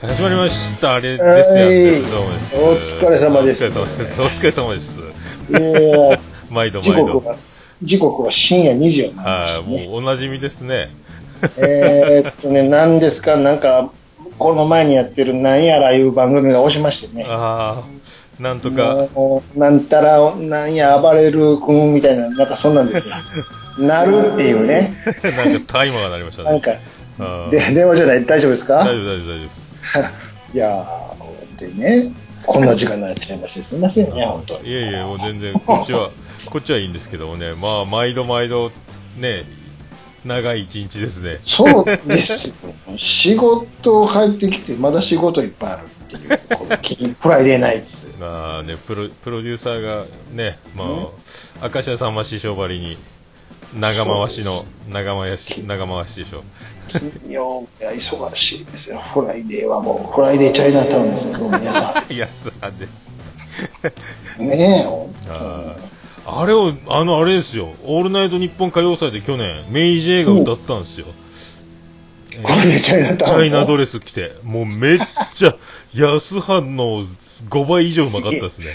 始まりました。あれですやんです。どうもです。お疲れ様ですお疲れ様です。お疲れ様です。えー毎度毎度。時刻は、深夜2時を回りまはい。もうおなじみですね。えーっとね、何ですか、なんか、この前にやってるなんやらいう番組が押しましてね。ああ、なんとか、なんたら、なんや暴れる君みたいな、なんかそんなんですよ。なるっていうね。なんかタイマーが鳴りましたね。なんか、電話じゃない？大丈夫ですか？大丈夫、大丈夫、大丈夫。いやー、でね、こんな時間になっちゃいまして、すみませんね、本当に。いえいえ、もう全然、こっちは、こっちはいいんですけどもね、まあ、毎度毎度、ね、長い一日ですね。そうですよ。仕事入ってきて、まだ仕事いっぱいあるっていう、このフライデーナイツ。まあね、プロプロデューサーがね、まあ、明石家さんま師匠ばりに、長回しの、長回し、長回しでしょ。金曜日は忙しいですよ。フライデーはもう、フライデーチャイナタウンですよ、皆さ泰葉です。ん。ねえ、本あーあれを、あの、あれですよ、オールナイトニッポン歌謡祭で去年、メイジェイが歌ったんですよ。当 にフライデーチャイナタウン。チャイナドレス着て、もうめっちゃ、安派の5倍以上うまかったですね。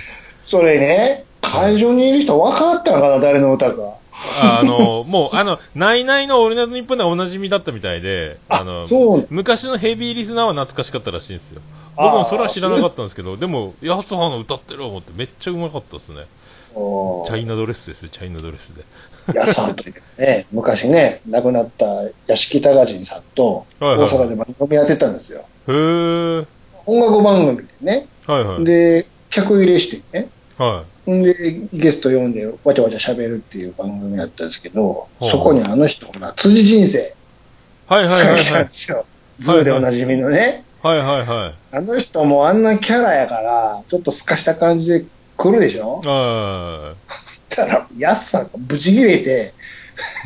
それね、会場にいる人分かったのかな、誰の歌か。ああの、もう、あの、ナイナイのオールナイトニッポンではおなじみだったみたいで、あの。昔のヘビーリスナーは懐かしかったらしいんですよ。僕もそれは知らなかったんですけど、でも、安派の歌ってる思ってめっちゃうまかったですね。おチャイナドレスですよ、チャイナドレスで。やさんというね、昔ね、亡くなった屋敷隆人さんと、大阪で番組やってたんですよ。へー。音楽番組でね。はいはい。で、客入れしてね。はんで、ゲスト呼んで、わちゃわちゃ喋るっていう番組やったんですけど、そこにあの人ほら、辻仁成い。はいはいはいはいで。すよ。 ZOO でおなじみのね。はいはいはい。あの人もあんなキャラやから、ちょっと透かした感じで来るでしょあたら、やすさんがブチ切れて、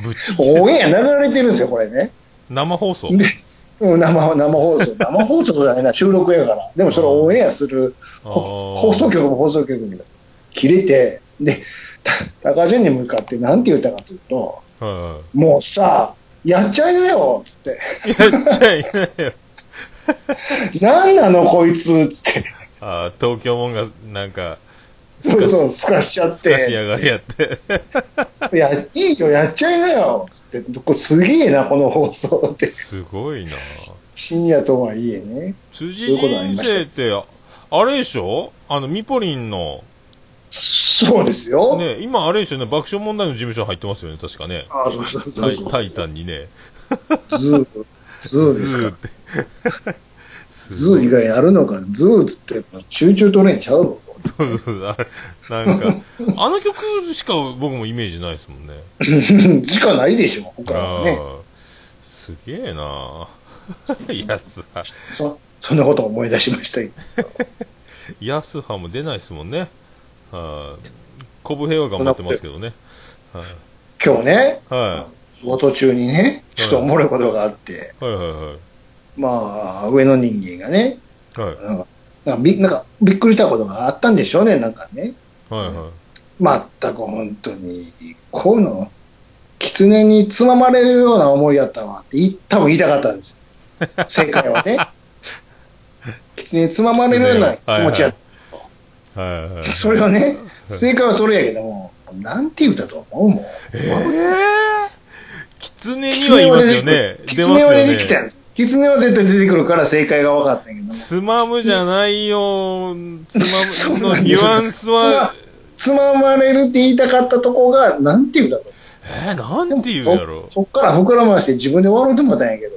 ーぶち、オンエア流れてるんですよ、これね。生放送？で、うん生生放送。生放送じゃないな、収録やから。でもそれをオンエアする、放送局も放送局に切れて、で、た高潤に向かって何て言ったかというと、はいはもうさ、やっちゃいなよつって。い。やっちゃいないよ。なんなのこいつつって。あー東京もんが、なんか、そうそう、すかしちゃっすかしやて。がりやって。いや、いいよ、やっちゃいなよつって。これすげえな、この放送って。すごいな深夜とはいえね。辻仁成って、ああれでしょ？あの、ミポリンの、そうですよ。ね、今あれでしょね、爆笑問題の事務所入ってますよね、確かね。あそうそうそうそう。タイタンにね。 ZOO、ZOO ですか。ズー 以外あるのか。 ZOO っつって、 Choo Choo TRAIN ちゃうの？そうそうあれなんか、あの曲しか僕もイメージないですもんね。しかないでしょ、他はね。すげえな 泰葉。そ、そんなこと思い出しましたよ。泰葉も出ないですもんね。はい。こぶ平は頑張ってますけどね。はい。今日ね、は仕事中にね、ちょっとおもろいことがあって、い。はいはまあ、上の人間がね、いはい。はい。なんか、なんかびなんかびっくりしたことがあったんでしょうね、なんかね。はいはい。まったく本当に、こういうの、狐につままれるような思いやったわって多分言いたかったんですよ。正解はね。狐につままれるような気持ちやった。はいはい。それはね、はい正解はそれやけども、なんて言うたと思うもん。えぇ狐には言いますよね。狐はよ出てきたね。ん狐は絶対出てくるから正解が分かったけども。つまむじゃないよ。つそうまむのニュアンスは、つままれるって言いたかったとこが、なんて言うだとえー、なんて言うやろそ。そっから膨らまして自分で笑うてもたんやけど。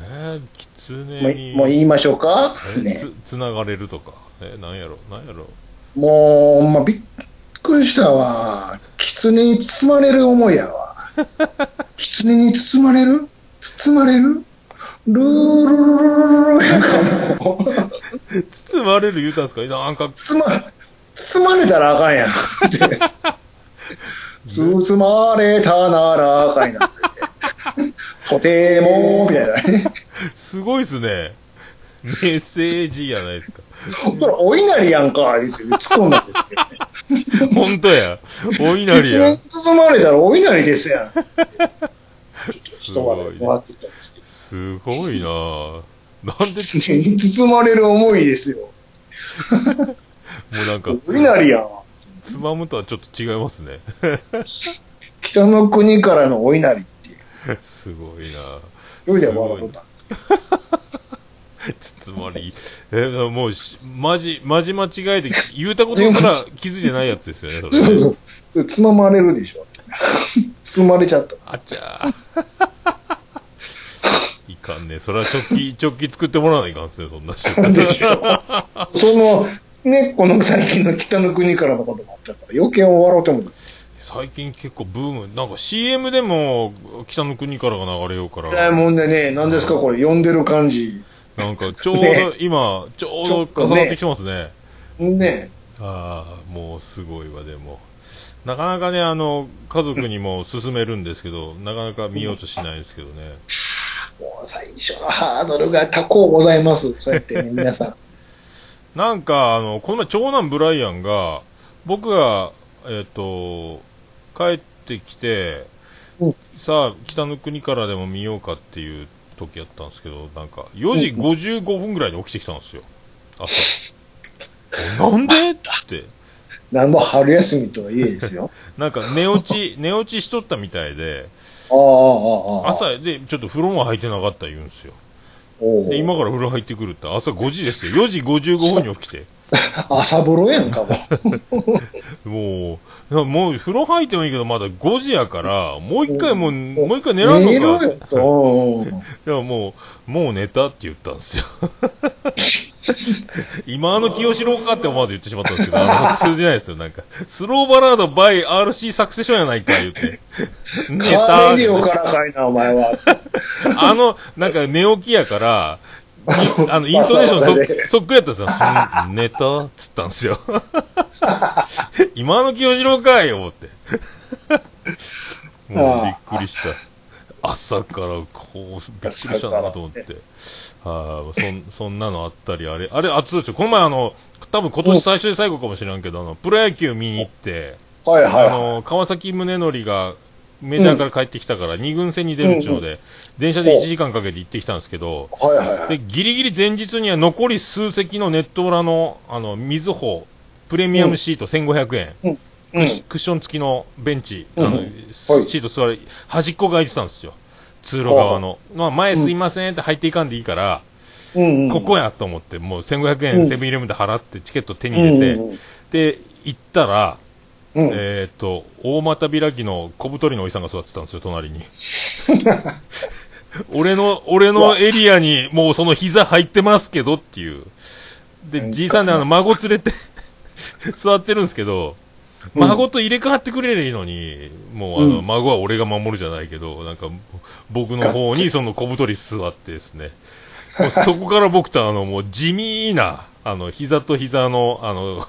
えー、狐に。もう言いましょうか？ね。えつ、つながれるとか。えー、なんやろ、なんやろ。もう、まあ、びっくりしたわ。狐に包まれる思いやわ。狐に包まれる？包まれる？ルールルルルルルやからもう。包まれる言うたんですかなんか、包ま、包まれたらあかんやん。包まれたならあかんやん。とても、みたいなね。すごいっすね。メッセージやないですか。これ、お稲荷やんか、言って突っ込んだんですけどね。ほんとや。お稲荷や。包まれたらお稲荷ですやん。す人までごいもらってきたんですけど。すごいなぁ。なんで、包まれる思いですよ。もうなんか、お稲荷やん。つまむとはちょっと違いますね。北の国からのお稲荷っていう。すごいなで笑んですけ包まれ、え、もうし、まじ、まじ間違えて、言うたことすら気づいてないやつですよね、それ。つままれるでしょ。包まれちゃった。あちゃー。いかんね。それは直帰、直帰作ってもらわないかんっすね、そんな人。その、ね、この最近の北の国からのこともあったから、余計笑うても最近結構ブーム、なんか CM でも北の国からが流れようかえらいら、もんでね、何ですかこれ、読んでる感じ。なんかちょうどね今、ちょうちょっとねど重なってきてますね。ね。ああ、もうすごいわ、でも。なかなかね、あの、家族にも勧めるんですけど、なかなか見ようとしないですけどね。もう最初のハードルが高うございます。そうやってね、皆さん。なんか、あの、この前、長男ブライアンが、僕が、えっ、と、帰ってきて、うんさあ、北の国からでも見ようかっていう時やったんですけど、なんか、4時55分ぐらいに起きてきたんですよ。朝。なんで？っつって。なんも春休みとはいえですよ。なんか、寝落ち、寝落ちしとったみたいで、ああ、ああ、ああ。朝で、ちょっと風呂も入ってなかった言うんですよ。おうで、今から風呂入ってくるって、朝5時ですよ。4時55分に起きて。朝風呂やんかも。もう、もう風呂入ってもいいけど、まだ5時やから、もう一回もう、もう一回寝らん寝ろのか。よと。うんうんいや、もう、もう寝たって言ったんですよ。今の清志郎かって思わず言ってしまったんですけど、あの 通じないですよ。なんか、スローバラード by RC サクセションやないか、言って。寝カたーレディオからかいな、お前は。あの、なんか寝起きやから、いあの、イントネーションまあそねそそっくりやったんですよ。うん、寝た？っつったんですよ。今の清志郎かい思って。もうびっくりした。朝からこう、びっくりしたなと思って。はい、そん、そんなのあったり、あれ、あれ、あ、そうですよ。この前あの、多分今年最初で最後かもしれんけど、あの、プロ野球見に行って、はいはいはあの、川崎宗則がメジャーから帰ってきたから、二軍戦に出るっちゅうので、電車で1時間かけて行ってきたんですけど。で、ギリギリ前日には残り数席のネット裏の、あの、水穂、プレミアムシート1500円、うん。クッシクッション付きのベンチ、うん。あの、はい。シート座り、端っこが空いてたんですよ。通路側の。まあ、前すいませんって入っていかんでいいから。ここやと思って、もう1500円うん。セブンイレブンで払ってチケット手に入れて、で、行ったら、うん。えーっと、大股開きの小太りのおじさんが座ってたんですよ、隣に。俺の、俺のエリアにもうその膝入ってますけどっていう。で、じいさんであの、孫連れて 座ってるんですけど、孫と入れ替わってくれりゃいいのに、もうあの、うん孫は俺が守るじゃないけど、なんか、僕の方にその小太り座ってですね、そこから僕とあの、もう地味な、あの、膝と膝の、あの、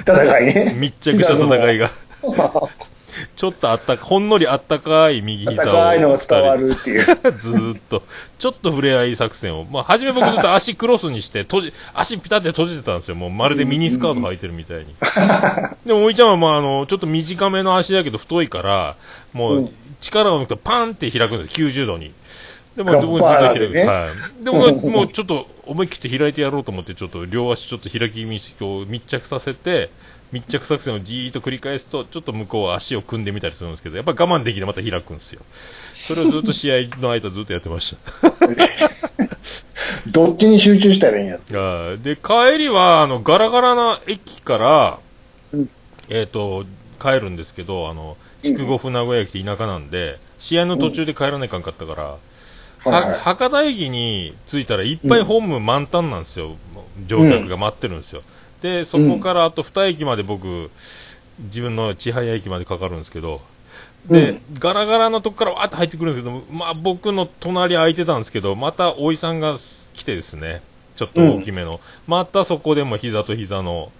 戦いね。密着した戦いが。ちょっとあったか、ほんのりあったかい右膝を。戦いのが伝わるっていう。ずーっと、ちょっと触れ合い作戦を。まあ、初め僕ずっと 足クロスにして、閉じ、足ピタって閉じてたんですよ。もうまるでミニスカート履いてるみたいに。でも、おいちゃんはまあ、あの、ちょっと短めの足だけど太いから、もう、うん力を抜くとパンって開くんです。90度に。でも、ずっと開く。はい。で、僕は もうちょっと思い切って開いてやろうと思って、ちょっと両足ちょっと開き気味にこう密着させて、密着作戦をじーっと繰り返すと、ちょっと向こうは足を組んでみたりするんですけど、やっぱ我慢できてまた開くんですよ。それをずっと試合の間ずっとやってました。どっちに集中したらいいんや。で、帰りは、あの、ガラガラな駅から、うんえっ、と、帰るんですけど、あの、筑後船小屋駅って田舎なんで、試合の途中で帰らないかんかったから、はいはは博多駅に着いたらいっぱいホーム満タンなんですよ。乗客が待ってるんですよ。で、そこからあと2駅まで僕、自分の千早駅までかかるんですけど、で、うん。ガラガラのとこからわーって入ってくるんですけど、まあ僕の隣空いてたんですけど、またおいさんが来てですね、ちょっと大きめの、またそこでも膝と膝の、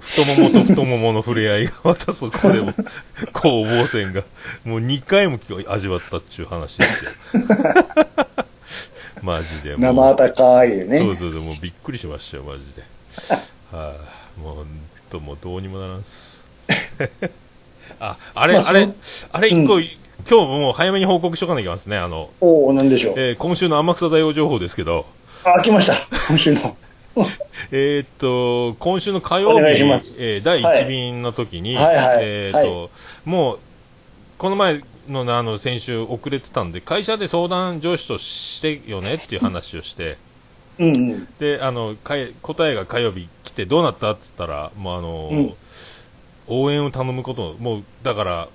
太ももと太ももの触れ合いが、またそこでも、攻防戦が、もう2回も味わったっていう話ですよ。マジで。生温かいよそうね。そうそう、もうびっくりしましたよ、マジで。はい、もうと、もうどうにもならんす。あ、あれ、まああれ、あれ一個、う今日もう早めに報告しとかなきゃいけないですね。あの、おおなんでしょう。えー今週の天草大王情報ですけど、あ、来ました。今週の。えーっと、今週の火曜日えー第1便の時に、えーっと、もう、この前のねあの、先週遅れてたんで、会社で相談上司としてよねっていう話をして、うん。うん。で、あの、かい答えが火曜日来てどうなったって言ったら、もうあの、うん。応援を頼むこと、もう、だから、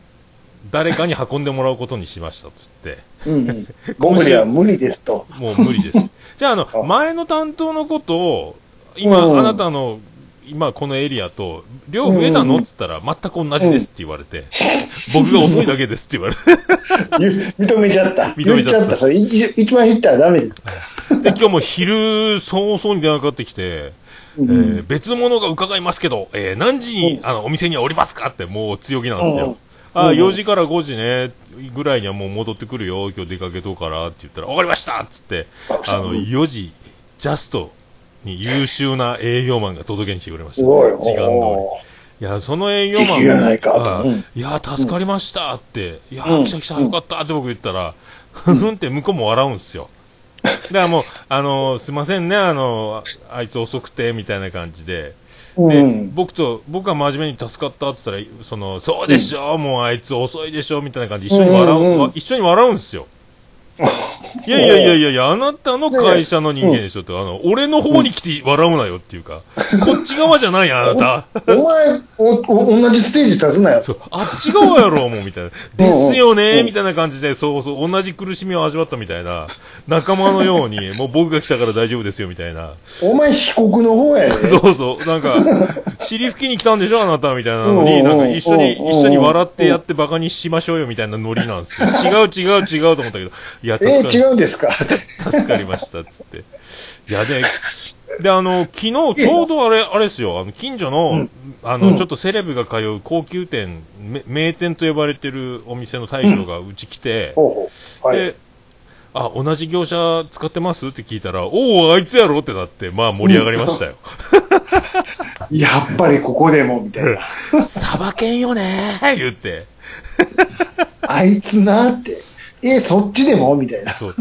誰かに運んでもらうことにしましたっつって、うんうん。僕には無理ですと。もう無理です。じゃあ、あの、あ前の担当のことを、今、うんあなたの、今このエリアと、量増えたのうんっつったら、全く同じですって言われて、僕が遅いだけですって言われて、ゆ 認めちゃった。認めちゃったそれ一一番言ったらダメです。で、今日も昼早々に電話かかってきて、うんえー別物が伺いますけど、えー何時に、あの、お店にはおりますかってもう強気なんですよ。うんあ、うん。4時から5時ね、ぐらいにはもう戻ってくるよ、今日出かけとうからって言ったら、わかりましたっつって、あの、4時、ジャストに優秀な営業マンが届けに来てくれました。時間通おり。いや、その営業マン敵がないや、助かりましたって、いや、うん。来た来た、よかったって僕言ったら、ふふんって向こうも笑うんですよ。だからもう、あの、すいませんね、あの、あいつ遅くて、みたいな感じで。で。僕と、僕は真面目に助かったって言ったら、その、そうでしょ、もうあいつ遅いでしょ、みたいな感じで一緒に笑う、一緒に笑うんですよ。いやいやいやいやいや、あなたの会社の人間でしょって、あの、俺の方に来て笑うなよっていうか、こっち側じゃないあなた。お前おお、同じステージ立つなよ。そう、あっち側やろ、もう、みたいな。ですようね、んみたいな感じで、そうそう、同じ苦しみを味わったみたいな、仲間のように、もう僕が来たから大丈夫ですよ、みたいな。お前被告の方やで。そうそう、なんか、尻拭きに来たんでしょ、あなた、みたいなのに、うんなんか一緒に、うん一緒に笑ってやってバカにしましょうよ、みたいなノリなんですよ。違う違う違うと思ったけど、いや、えー、違うんですか？助かりました、つって。いや、で、で、あの、昨日、ちょうどあれ、あれですよ、あの、近所の、うんあの、うんちょっとセレブが通う高級店、め名店と呼ばれてるお店の大将がうち来て、ほうほう。はい。で、あ、同じ業者使ってます？って聞いたら、おお、あいつやろ？ってなって、まあ盛り上がりましたよ。やっぱりここでも、みたいな。さばけんよねー言って。あいつなって。え、そっちでも？みたいな。そう。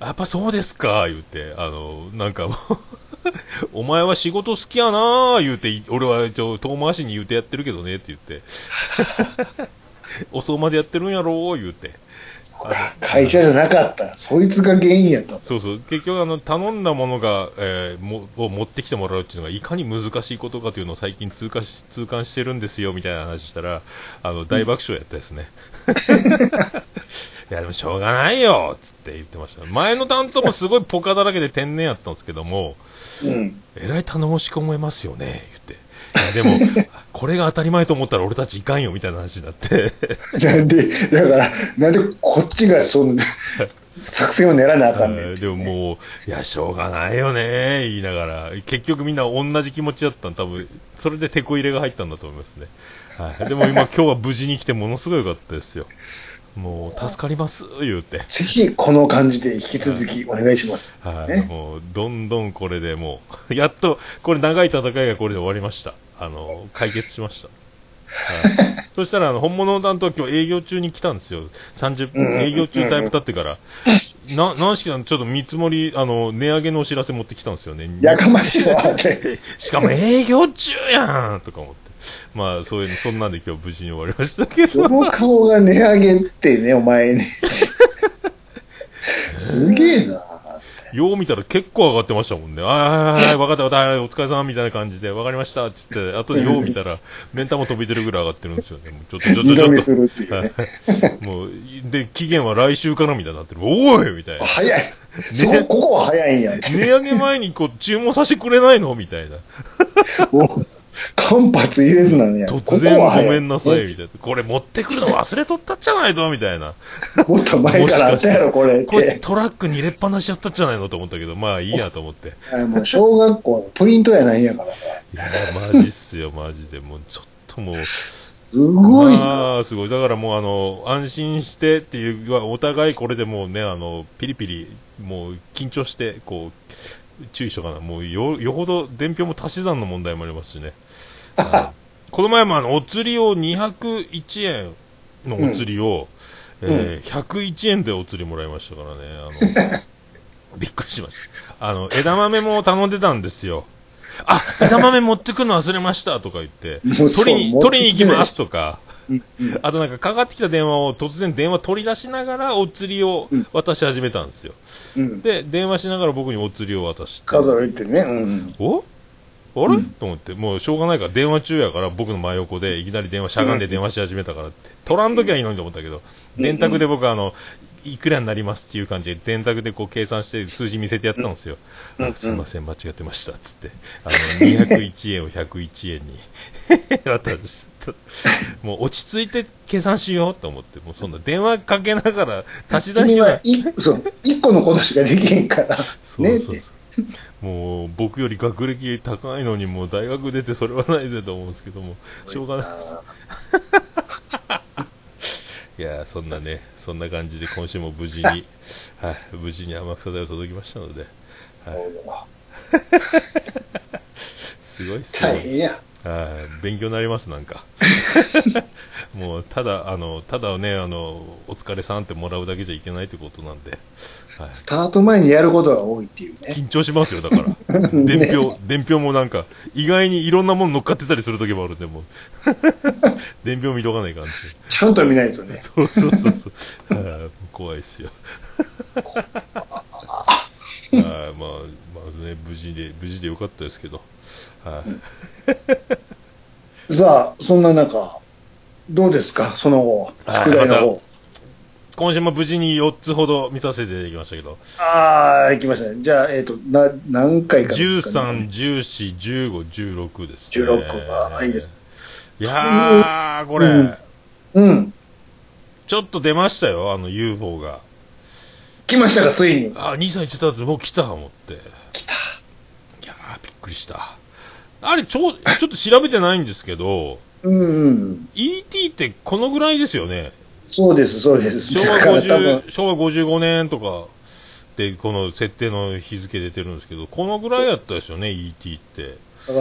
やっぱそうですか？言って、あの、なんかもう お前は仕事好きやなー言うて、俺はちょ遠回しに言うてやってるけどねって言って。遅までやってるんやろー言うて。会社じゃなかった。そいつが原因やった。そうそう。結局あの、頼んだものが、えーも、を持ってきてもらうっていうのがいかに難しいことかというのを最近通過し、痛感してるんですよみたいな話したら、あの、大爆笑やったですね。いや、でもしょうがないよつって言ってました。前の担当もすごいポカだらけで天然やったんですけども、うん。えらい頼もしく思いますよね、言って。いや、でも、これが当たり前と思ったら俺たちいかんよ、みたいな話になって。なんで、だから、なんでこっちがそんな、作戦を練らなあかんねんってでももう、いや、しょうがないよね、言いながら、結局みんな同じ気持ちだったん、多分、それでテこ入れが入ったんだと思いますね。はい。でも今、今日は無事に来てものすごい良かったですよ。もう、助かります、言うて。ぜひ、この感じで引き続きお願いします。はい。ねもう、どんどんこれでもう、やっと、これ長い戦いがこれで終わりました。あの、解決しました。はい、そしたら、あの、本物の担当は今日営業中に来たんですよ。30うんうん分、営業中だいぶ経ってから。な、何しかちょっと見積もり、あの、値上げのお知らせ持ってきたんですよね。やかましいわ。しかも営業中やんとか思って。まあ、そういうの、そんなんで今日無事に終わりましたけど。どの顔が値上げってね、お前ね。すげえな。よう見たら結構上がってましたもんね。ああ、はいはい、分かった、分かった、お疲れ様みたいな感じで、分かりましたって言って、後でよう見たら、目ん玉飛び出るぐらい上がってるんですよね。もうちょっと、ちょっと、ちょっするっていうね。と。もう、で、期限は来週からみたいになってる。おいみたいな。早い。そこ、ここは早いんや。値上げ前にこう、注文させてくれないのみたいな。お間髪入れずなんや。突然ごめんなさい、ねみたいな。これ持ってくるの忘れとったっちゃないとみたいな。もっと前からあったやろ、これっこれて。トラックに入れっぱなしやったっちゃないのと思ったけど、まあいいやと思って。あもう小学校のプリントやないんやからさ。いや、マジっすよ、マジで。もうちょっともう。すごいな。ああ、すごい。だからもうあの、安心してっていう、お互いこれでもうね、あの、ピリピリ、もう緊張して、こう、注意しとかな。もうよ、よほど伝票も足し算の問題もありますしね。は いこの前もあの、お釣りを201円のお釣りを、えー101円でお釣りもらいましたからね。あの、びっくりしました。あの、枝豆も頼んでたんですよ。あ、枝豆持ってくるの忘れましたとか言って、取りに、取りに行きますとか、うんうんあとなんかかかってきた電話を突然電話取り出しながらお釣りを渡し始めたんですよ。うん。で、電話しながら僕にお釣りを渡して。数えてね。うん。お？あれ、と思って、もうしょうがないから電話中やから僕の真横でいきなり電話しゃがんで電話し始めたからって、取らんときはいいのにと思ったけど、電卓で僕はあの、いくらになりますっていう感じで電卓でこう計算して数字見せてやったんですよ。うん。あすいません、間違ってました、つって。あの、201円を101円に。渡して。もう落ち着いて計算しようと思って、もうそんな電話かけながら足し出し君ははいそう一個のことしかできへんから。そうねそうそう。もう僕より学歴高いのにもう大学出てそれはないぜと思うんですけども、しょうがない。いやーそんなね、そんな感じで今週も無事に、はい、無事に天草大を届きましたので、はい、すごいっすよ。大変や。はい、勉強になります、なんか。もう、ただ、あの、ただね、あの、お疲れさんってもらうだけじゃいけないってことなんで、はい。スタート前にやることが多いっていうね。緊張しますよ、だから。伝票、伝票もなんか、意外にいろんなもの乗っかってたりするときもあるんで、もう。伝票見とかないかんって。ちゃんと見ないとね。そうそうそうそう。はい怖いっすよ。はいまあ、まあね、無事で、無事でよかったですけど。はい。さあ、そんな中、どうですか、その後、はい宿題の方。今週も無事に4つほど見させていただきましたけど、ああ、行きましたね。じゃあ、えっ、と、な、何回かですか、ね？13、14、15、16です、ね。16あーいいです。いやー、これ、うんうん。ちょっと出ましたよ、あの UFO が。来ましたか、ついに？あ、兄さん言ってたやつ、もう来た思って。来た。いやー、びっくりした。あれ、ちょ、ちょっと調べてないんですけど、うんうん。ET ってこのぐらいですよね。そうです、そうです。昭和だから多分50、昭和55年とかで、この設定の日付出てるんですけど、このぐらいやったですよね、ET って。だか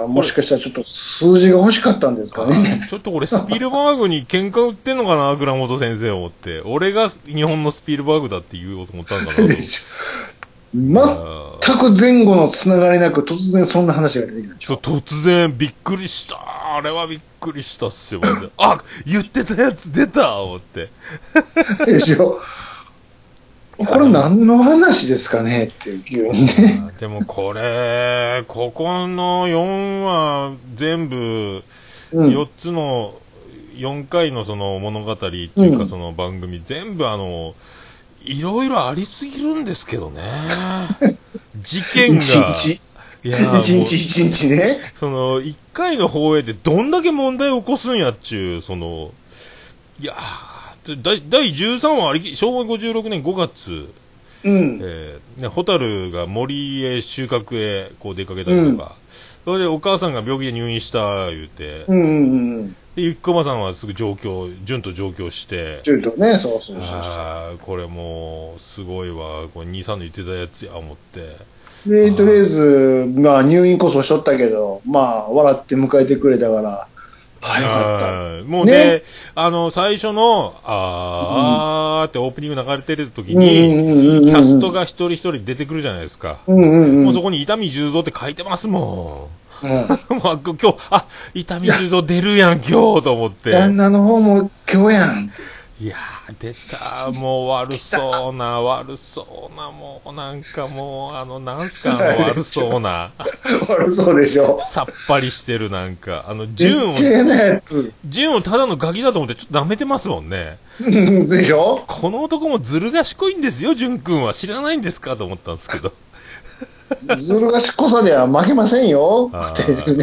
ら、もしかしたらちょっと数字が欲しかったんですかね。ちょっとこれスピルバーグに喧嘩売ってんのかな、倉本先生思って。俺が日本のスピルバーグだって言おうと思ったんかなと。全く前後のつながりなく、突然そんな話が出てきたでしちょょ。突然びっくりした。あれはびっくりしたっすよ、マジであ言ってたやつ出た思って。でしょ。これ何の話ですかねっていう急にね。でもこれ、ここの4は全部、うん。4つの、4回のその物語っていううんかその番組、全部あの、いろいろありすぎるんですけどね。事件が、一日、一日一日ね。その、1回の放映でどんだけ問題を起こすんやっちゅう、その、いやー、第第13話ありき、昭和56年5月、うん。えーね、ホタルが森へ収穫へこう出かけたりとか、それでお母さんが病気で入院した言うて、うんうんうん。で、ゆきこまさんはすぐ上京、順と上京して、ちょっとね、そうそうそう。あーこれもう、すごいわ、これ兄さんの言ってたやつや、思って。で、とりあえず、まあ入院こそしとったけど、まあ笑って迎えてくれたから、はい、よかった。はいもうね、ねあの、最初の、あー、あーってオープニング流れてる時うんうんうんうんに、キャストが一人一人出てくるじゃないですか。うんうんうん。もうそこに伊丹十三って書いてますもうん。ん。もう今日、あ、伊丹十三出るやん、今日と思って。旦那の方も今日やん。いやー、出た、もう悪そうな、悪そうな、もうなんかもう、あの、なんすか、あの悪そうな、悪そうでしょ。さっぱりしてるなんか、あの、め純を。純をただのガキだと思ってちょっと舐めてますもんね。う んでしょ？この男もずる賢いんですよ、純くんは。知らないんですかと思ったんですけど。ずる賢さでは負けませんよ。あっていう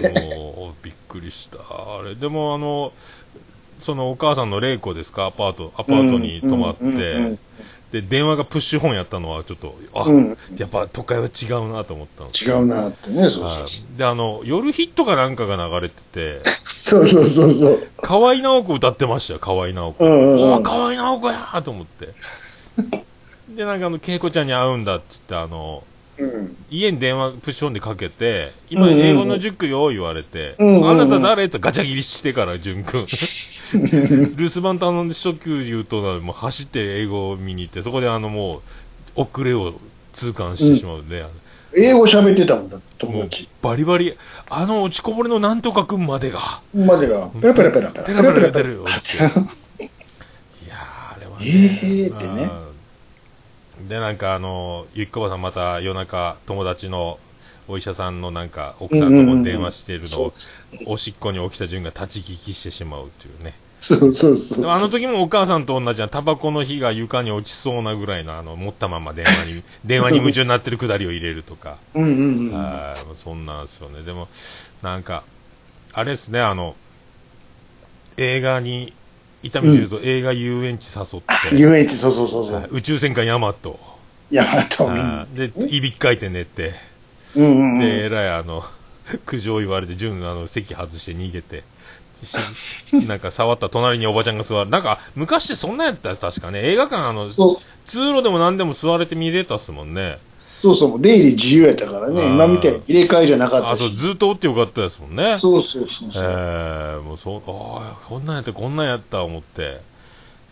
びっくりした。あれ、でもあの、そのお母さんの玲子ですか、アパート、アパートに泊まって、うんうんうんで、電話がプッシュ本やったのはちょっと、あ、うんやっぱ都会は違うなと思ったんです違うなってね、そうで、あの、夜ヒットかなんかが流れてて、そう。そうそうそう。河合直子歌ってましたよ、河合直子。うんうんうん河合直子やーと思って。で、なんかあの、恵子ちゃんに会うんだっつって、あの、うん。家に電話プッシュオンでかけて、今英語の塾よ言われて、あなた誰？ってガチャ切りしてから、淳くん。留守番頼んで初級言うとな、もう走って英語を見に行って、そこであのもう、遅れを痛感してしまうんで、英語喋ってたもんだ、友達。バリバリ、あの落ちこぼれのなんとかくんまでが、までが、ペラペラペラペラ。ペラペラ言ってるよって。いやー、あれはね。えーってねうん。で、なんかあの、ゆきこばさんまた夜中、友達のお医者さんのなんか、奥さんとも電話しているのを、おしっこに起きた順が立ち聞きしてしまうっていうね。そうそうそうあの時もお母さんと同じな、タバコの火が床に落ちそうなぐらいの、あの、持ったまま電話に、電話に夢中になってるくだりを入れるとか。うんうんうん。そんなんですよね。でも、なんか、あれですね、あの、映画に、伊丹十三、映画遊園地誘って、遊園地、そうそうそうそう。はい宇宙戦艦ヤマト、ヤマトで、いびきかいて寝て、うんうんで、うん。えらいあの、苦情言われて、順あの、席外して逃げて、し なんか触った隣におばちゃんが座る。なんか、昔ってそんなんやったよ確かね。映画館、あの、そう通路でも何でも座れて見れたっすもんね。そうそう、出入り自由やったからね。今みたいに入れ替えじゃなかっあ、そう。ずっとおってよかったですもんね。そうそうそうえそう。ー、もうそう、ああ、こんなんやって、こんなんやった思って。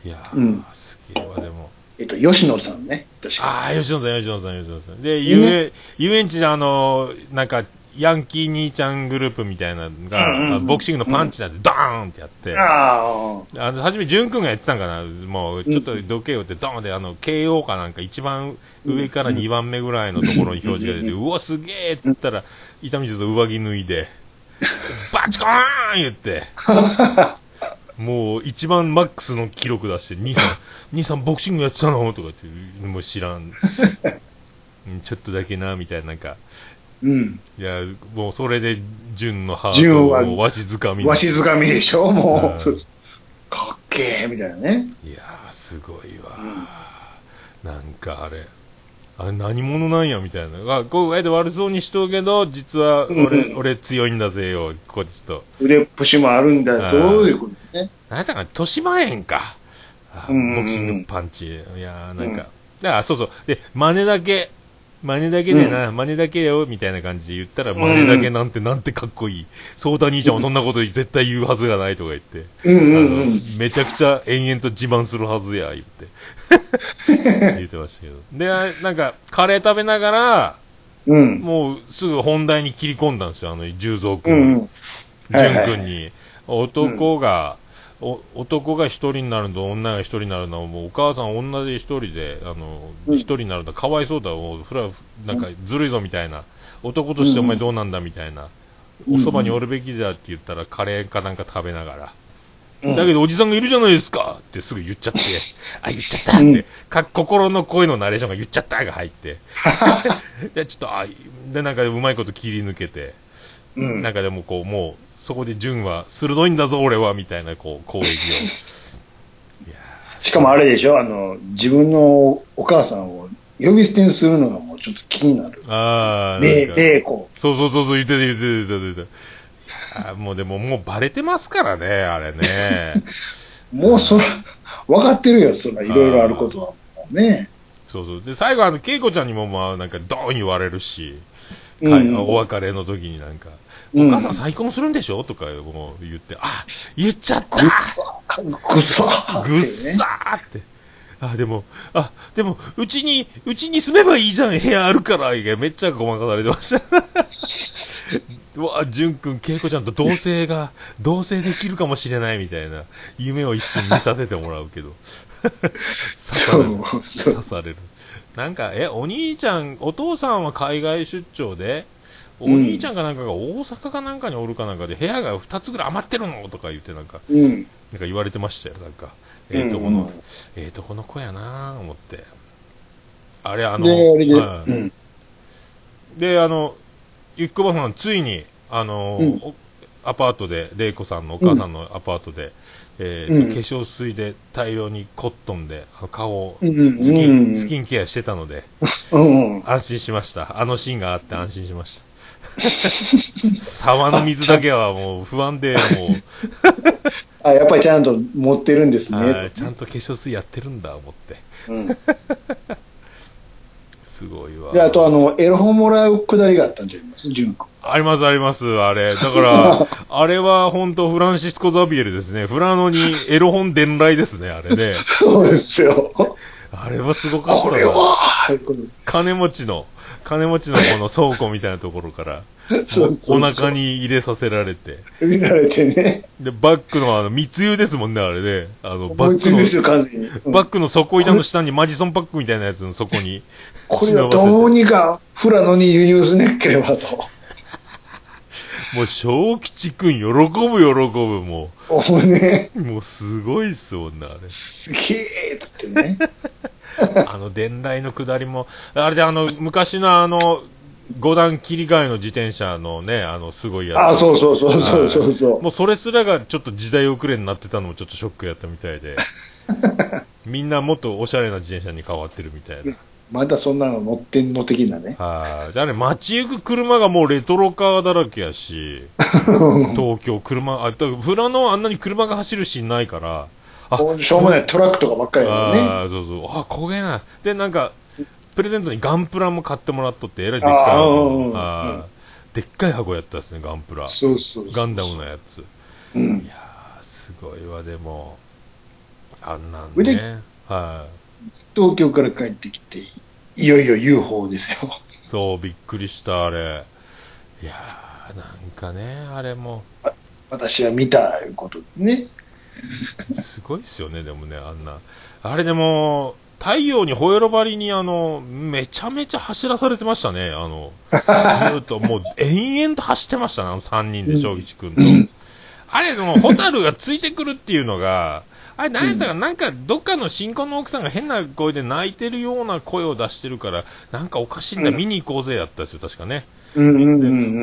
いやー、うんすげえわ、でも。えっと、吉野さんね。確かああ、吉野さん、吉野さん、吉野さん。で、遊園、遊園地であのーなんか、ヤンキー兄ちゃんグループみたいなのが、ボクシングのパンチなんて、ドーンってやって、ああ。の、はじめ、淳君がやってたんかな、もう、ちょっとどけよって、ドーンって、あの、KO かなんか、一番上から2番目ぐらいのところに表示が出て、うわ、すげえっつったら、伊丹十三上着脱いで、バチコーン言って、もう、一番マックスの記録出して、兄さん、兄さんボクシングやってたの？とか言って、もう知らん。うんちょっとだけな、みたいな、なんか、あ。うん。いや、もうそれで、純のハートをわしづかみにわしづかみでしょ？もはいう。かっけえみたいなね。いやー、すごいわ。なんかあれ、あれ何者なんやみたいな。あ、こう、えで悪そうにしとうけど、実は俺、うん俺強いんだぜよ、こっちと。腕っぷしもあるんだ。そういうことね。なんやったかな、豊島園か。あうんうんうんボクシングパンチ。いやー、なんか、だからそうそう。で、真似だけ、真似だけでな、真似だけよ、みたいな感じで言ったら、真似だけなんてなんてかっこいい。ソーダ兄ちゃんもそんなこと絶対言うはずがないとか言って。うんうんうん。めちゃくちゃ延々と自慢するはずや、言って。言ってましたけど。で、あなんか、カレー食べながら、うん。もうすぐ本題に切り込んだんですよ、あの、十三う君。んうん。はいはい淳君に。男が、お男が一人になるのと女が一人になるのはもうお母さん女で一人で、あの、うん。一人になるのはかわいそうだ、もうふら、なんかずるいぞみたいな。男としてお前どうなんだみたいな。うん。おそばにおるべきだって言ったらカレーかなんか食べながら。うん。だけどおじさんがいるじゃないですか。ってすぐ言っちゃって、あ、言っちゃったって、うん。か心の声のナレーションが言っちゃったが入って、で、ちょっと、あ、で、なんかうまいこと切り抜けて、うん。なんかでもこう、もう、そこで純は、鋭いんだぞ俺は、みたいな、こう、攻撃を。しかもあれでしょあの、自分のお母さんを呼び捨てにするのがもうちょっと気になる。ああ、れい、なんかれいこ。そうそうそうそう、言ってた言ってた言ってた言ってた。あーもうでも、もうバレてますからね、あれね。もうそら、分かってるよ、そら、いろいろあることは。もうね。そうそう。で、最後、あの、恵子ちゃんにも、まあ、なんか、ドーン言われるし、うんはいお別れの時になんか、うんお母さん再婚するんでしょ？とかもう言って、あ、言っちゃったぐっさぐっさぐっさーって。あ、でも、あ、でも、うちに、うちに住めばいいじゃん、部屋あるから、いやめっちゃごまかされてました。う わ、淳くん、恵子ちゃんと同棲が、同棲できるかもしれないみたいな、夢を一瞬見させてもらうけど。刺される。刺される。なんか、え、お兄ちゃん、お父さんは海外出張で、お兄ちゃんかなんかが大阪かなんかにおるかなんかで、部屋が2つぐらい余ってるのとか言って、なんか、うん。なんか言われてましたよ、なんか。ええとこのうんうん、ええとこの子やなぁ、思って。あれ、あの、うん。で、あの、ゆっこばさん、ついに、あの、うんおアパートで、玲子さんのお母さんのアパートで、えーとうん化粧水で大量にコットンで顔をうんうんスキン,、うんスキンケアしてたので。安心しました。あのシーンがあって安心しました。沢の水だけはもう不安で、も あ、やっぱりちゃんと持ってるんですう、ね。はいちゃんと化粧水やってるんだ、思って。うん。すごいわ。で、あとあの、エロ本もらうくだりがあったんじゃないます？純子。ありますあります、あれ。だから、あれは本当フランシスコ・ザビエルですね。フラノにエロ本伝来ですね、あれね。そうですよ。ああれはすごかったこれな。は、金持ちの、金持ちのこの倉庫みたいなところから、お腹に入れさせられて。見られてね。で、バッグのあの、密輸ですもんね、あれね。あの、バッグの、ついですよ、完全に。うんバッグの底板の下にマジソンパックみたいなやつの底に、これはどうにか、富良野に輸入しなければと。もう、小吉くん喜ぶ喜ぶ、ももうね、う。もう、すごいっすもんね、あれ。すげえっつってね。あの、伝来の下りも、あれであの、昔のあの、五段切り替えの自転車のね、あの、すごいやつ。あ、そうそうそうそうそうそう。もうそれすらがちょっと時代遅れになってたのもちょっとショックやったみたいで。みんなもっとおしゃれな自転車に変わってるみたいな。まだそんなの乗ってんの的なね。はい。あね、街行く車がもうレトロカーだらけやし、東京車、あ、だから富良野あんなに車が走るシーンないから、しょうもないトラックとかばっかりだよね。ああ、そうそう。あ、焦げない。で、なんか、プレゼントにガンプラも買ってもらっとって、えらいでっかい箱あーでっかい箱やったですね、ガンプラ。そうそう。ガンダムのやつ。うんい。やー、すごいわ、でも。あんなんね。は東京から帰ってきて、いよいよ UFO ですよ。い。そう、びっくりした、あれ。いやー、なんかね、あれも、私は見たことね。すごいっすよね、でもね、あんな。あれでも、太陽に吠えろばりに、あの、めちゃめちゃ走らされてましたね、あの、ずーっと、もう、延々と走ってましたね、あの3人で、正吉くんと。あれ、でも、ホタルがついてくるっていうのが、あれ、なんやったか、なんか、どっかの新婚の奥さんが変な声で泣いてるような声を出してるから、なんかおかしいんだ、うん見に行こうぜ、やったんですよ、確かね。お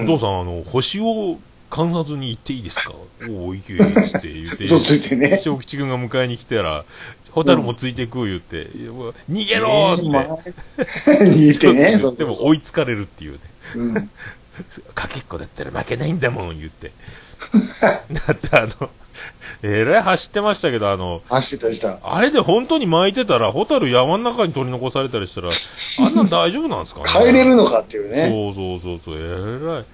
父さん、あの、星を観察に行っていいですか？おお、行け、つって言って。嘘ついてね。小吉君が迎えに来たら、ホタルもついてく言って、う逃げろーって、えーまあ 似てね。そうでも追いつかれるっていうね。うんかけっこだったら負けないんだもん、言って。だってあの、えらい走ってましたけど、あの、走ってた。あれで本当に巻いてたら、ホタル山の中に取り残されたりしたら、あんなん大丈夫なんですかね？帰れるのかっていうね。そうそうそうそう、えらい。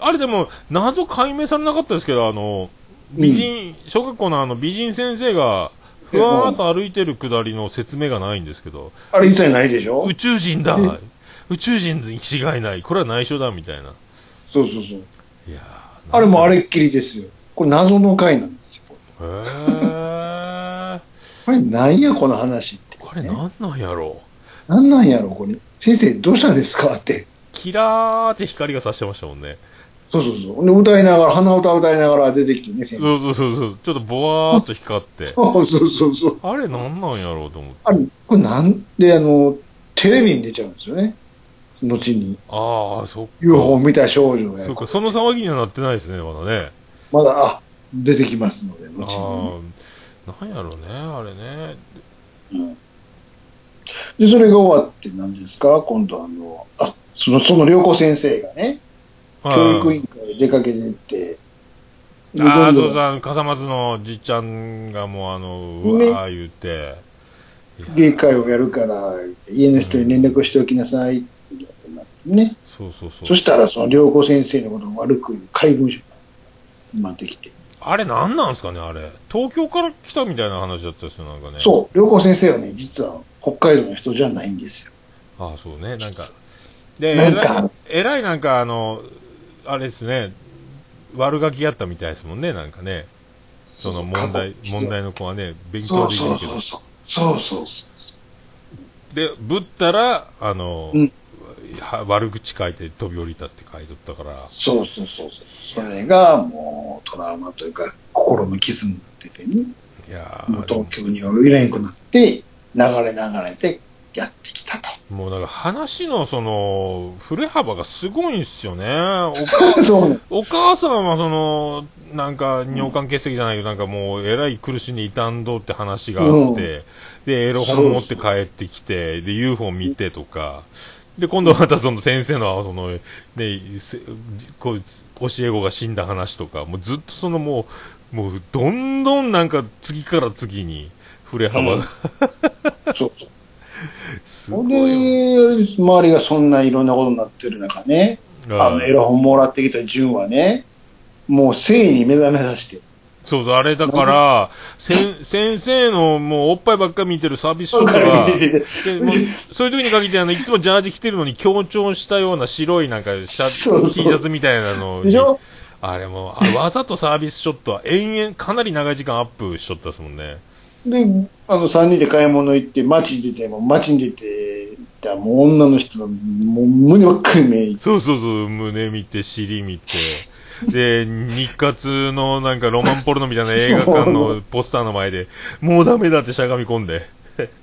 あれでも、謎解明されなかったですけど、あの、美人、小学校のあの美人先生が、ふわーっと歩いてるくだりの説明がないんですけど、あれ一切ないでしょ？宇宙人だえ宇宙人に違いないこれは内緒だみたいな。そうそうそう。いやーあれもあれっきりですよ。これ謎の回なんですよ。へー。これなんやこの話って。これなんなんやろうなんなんやろこれ。先生どうしたんですか？って。キラーって光がさしてましたもんね。そうそうそう。で、歌いながら、鼻歌歌いながら出てきてね、先生。そうそうそうそう。ちょっとボワーっと光って。そうそうそう。あれなんなんやろうと思って。あれ、これなんで、あの、テレビに出ちゃうんですよね。後に。ああ、そっか。UFO 見た少女がそうか、その騒ぎにはなってないですね、まだね。まだ、あ、出てきますので、後にああ、なんやろうね、あれね。うんで、それが終わって何ですか？今度あの、あ、その、その良子先生がね、教育委員会出かけてって、でああ、そうさ、笠松のじっちゃんがもうあの、うねわー言って。芸会をやるから、家の人に連絡しておきなさいってなってね。そうそうそう。そしたら、その良子先生のことを悪く言う怪文書が待ってきて。あれなんなんすかね、あれ。東京から来たみたいな話だったですよ、なんかね。う。そう、良子先生はね、実は北海道の人じゃないんですよ。ああ、そうね、なんか。で、なんかえらい、えらいなんかあの、あれですね、悪ガキやったみたいですもんね、なんかね。その問題、問題の子はね、勉強できるけどそう。そう。そうで、ぶったら、あの、うんは悪口書いて飛び降りたって書いてあったから、う。そうそうそうそう。それがもうトラウマというか、心の傷になっててね。いやもう東京には売れんくなって、流れ流れてやってきたと。もうなんか話のその、振れ幅がすごいんですよね。おかそう。お母さんはその、なんか尿管結石じゃないけど、なんかもうえらい苦しんで傷んどって話があって、で、エロ本持って帰ってきて、で、UFO 見てとか、で、今度またその先生の、その、ね、せこう、教え子が死んだ話とか、もうずっとそのもう、もうどんどんなんか次から次に振れ幅が、そうそう。すほん。で、周りがそんないろんなことになってる中ね、あのエロ本もらってきた純はね、もう性に目覚め出して、そうそう、あれだから、せん先生のもうおっぱいばっか見てるサービスショットが、そういう時に限ってあの、いつもジャージ着てるのに強調したような白いなんかシャそうそう。T シャツみたいなのにあれもわざとサービスショットは延々かなり長い時間アップしとったですもんね。で、あの、3人で買い物行って、街に出て、もう街に出て、たらもう女の人の、もう胸ばっかり目そうそうそう、胸見て、尻見て。で、日活のなんかロマンポルノみたいな映画館のポスターの前で、もうダメだってしゃがみ込んで、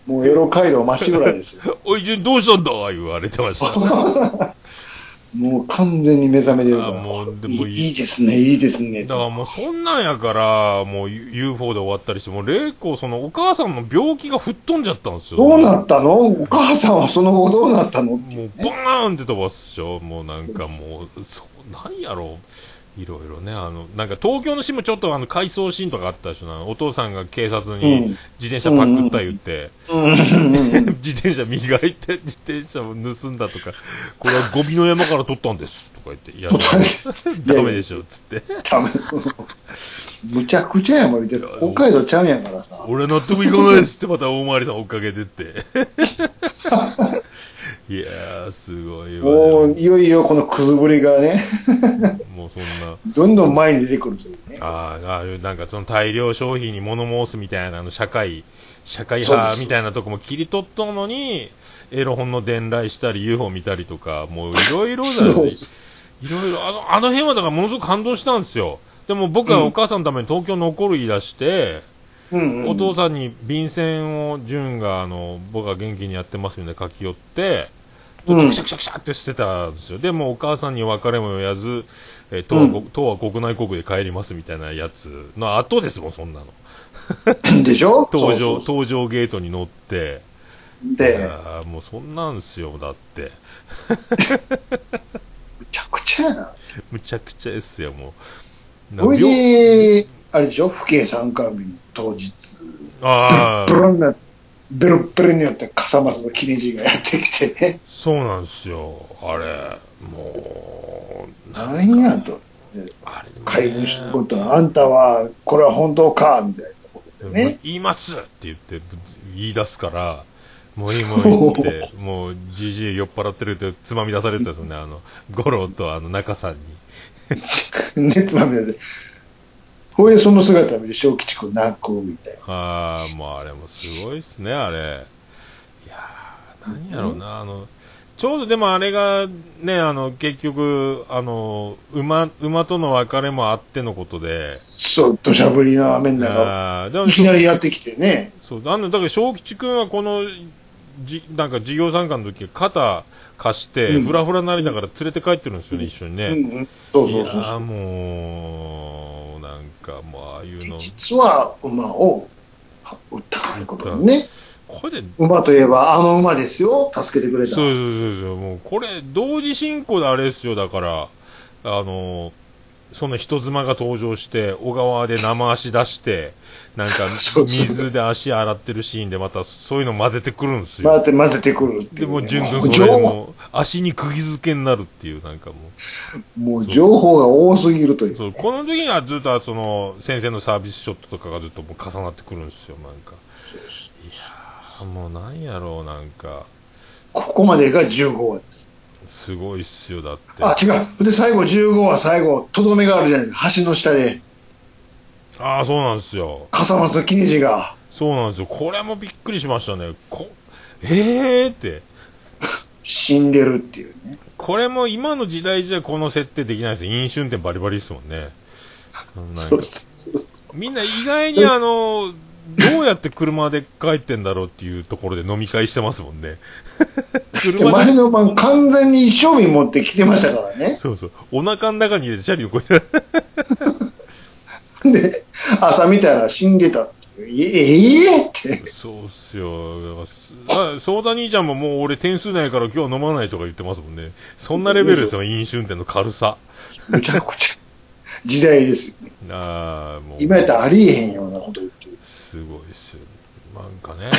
もうエロ街道まっしぐらいですよ。おい、じゅんどうしたんだ？言われてました。もう完全に目覚めてるから。あもうでもいいいいですね、いいですね。だからもうそんなんやから、もう UFO で終わったりして、もう玲子、そのお母さんの病気が吹っ飛んじゃったんですよ。どうなったの？お母さんはその後どうなったの？ってもいううバーンって飛ばすでしょ？もうなんかもう、そう、なんやろいろいろね、あの、なんか東京のシーンもちょっとあの回想シーンとかあったでしょ。なお父さんが警察うにん。自転車パクった言って、自転車磨いて自転車を盗んだとか、これはゴミの山から取ったんですとか言って、いや、ダメでしょ、つって。ダメ。むちゃくちゃやもん、北海道ちゃうんやからさ。俺納得いかないですってまた大回りさん追っかけてって。いやー、すごいわ、もう、いよいよこのくずぶりがね、もうそんな。どんどん前に出てくるというね。ああ、なんかその大量消費に物申すみたいなあの社会、社会派みたいなとこも切り取ったのに、エロ本の伝来したり UFO 見たりとか、もういろいろだよね。いろいろ、あの、あの辺はだからものすごく感動したんですよ。でも僕はお母さんのために東京残る言い出して、うんうんお父さんに便箋を純があの僕が元気にやってますみたいな書き寄って、うんくしゃくしゃくしゃって捨てたんですよ。でもお母さんに別れも言わず、えー党は党は国内国で帰りますみたいなやつの後ですもん、そんなの。でしょ登場、登場ゲートに乗って、で、やーもうそんなんすよ、だって。むちゃくちゃやな。むちゃくちゃですよ、もう。それ病で、あれでしょ父兄参観日の当日、ああ、ブロンな、ベロッベロによって笠松のキネジがやってきてね。そうなんですよ、あれ。もう、ななんやと。あれ、したことは、あんたは、これは本当かみたいなことでね。言いますって言って、ぶ言い出すから、もういいもういいって、もう、じじい酔っ払ってるってつまみ出されてたんですよね、あの、五郎とあの中さんに。ね、つまみ出て。ほいで、その姿を見て、小吉君泣くみたいな。ああ、もうあれもすごいっすね、あれ。何やろうな、あの、ちょうどでもあれが、ね、あの、結局、あの、馬、馬との別れもあってのことで、そう、土砂降りの雨の中、いきなりやってきてね。そう、あの、だから、小吉くんはこの、じ、なんか、授業参観の時、肩貸して、うんふらふらなりながら連れて帰ってるんですよね、一緒にね。うんうん。そういそうそう。やーもう、なんか、もう、ああいうの、実は馬を撃ったということでね。これで、馬といえば、あの馬ですよ。助けてくれた。そうそうそうそう、もう、これ、同時進行であれですよ、だから、あの、その人妻が登場して、小川で生足出して、なんか、水で足洗ってるシーンで、また、そういうの混ぜてくるんですよ。混ぜて混ぜてくるってね、でも、純君それも、足に釘付けになるっていう、なんかももう情報が多すぎるというう、。そう、この時にはずっと、その、先生のサービスショットとかがずっともう重なってくるんですよ、なんか。いやー、もうなんやろう、なんか、ここまでが15話です。すごいっすよ、だって。あ、違う。で、最後15話、最後、とどめがあるじゃないですか。橋の下で、ああ、そうなんですよ。笠松の木ネジが、そうなんですよ。これもびっくりしましたね。こええー、って。死んでるっていうね。これも今の時代じゃこの設定できないですよ。飲酒運転バリバリですもんね。なんかそうそうみんな意外にあの、どうやって車で帰ってんだろうっていうところで飲み会してますもんね。前の晩、完全に一生瓶持ってきてましたからね。そうそう。お腹の中に入れてチャリをこうやって、で、朝見たら死んでたっていう。ええって。そうっすよ。だからすあ、ソーダ兄ちゃんももう俺点数ないから今日飲まないとか言ってますもんね。そんなレベルですよ、飲酒運転の軽さ。むちゃくちゃ。時代ですよね。ああ、もう。今やったらありえへんようなこと言ってる。すごいっすよ。なんかね、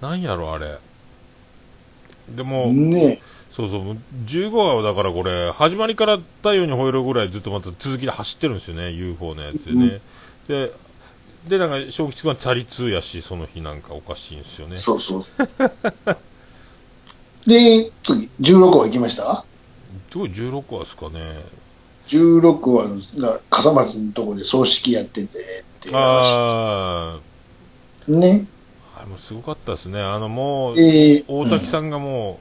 なんやろ、あれ。でも、ねそうそう、もう15話はだからこれ、始まりから太陽に吠えるぐらいずっとまた続きで走ってるんですよね、UFO のやつでね。で、で、なんか、小吉君はチャリ通やし、その日なんかおかしいんですよね。そうそう。で、次、16話行きました？どう16話ですかね。16話が笠松のとこで葬式やっててっていう話あね。あ、あれもすごかったですね。あの、もう、えー、大滝さんがも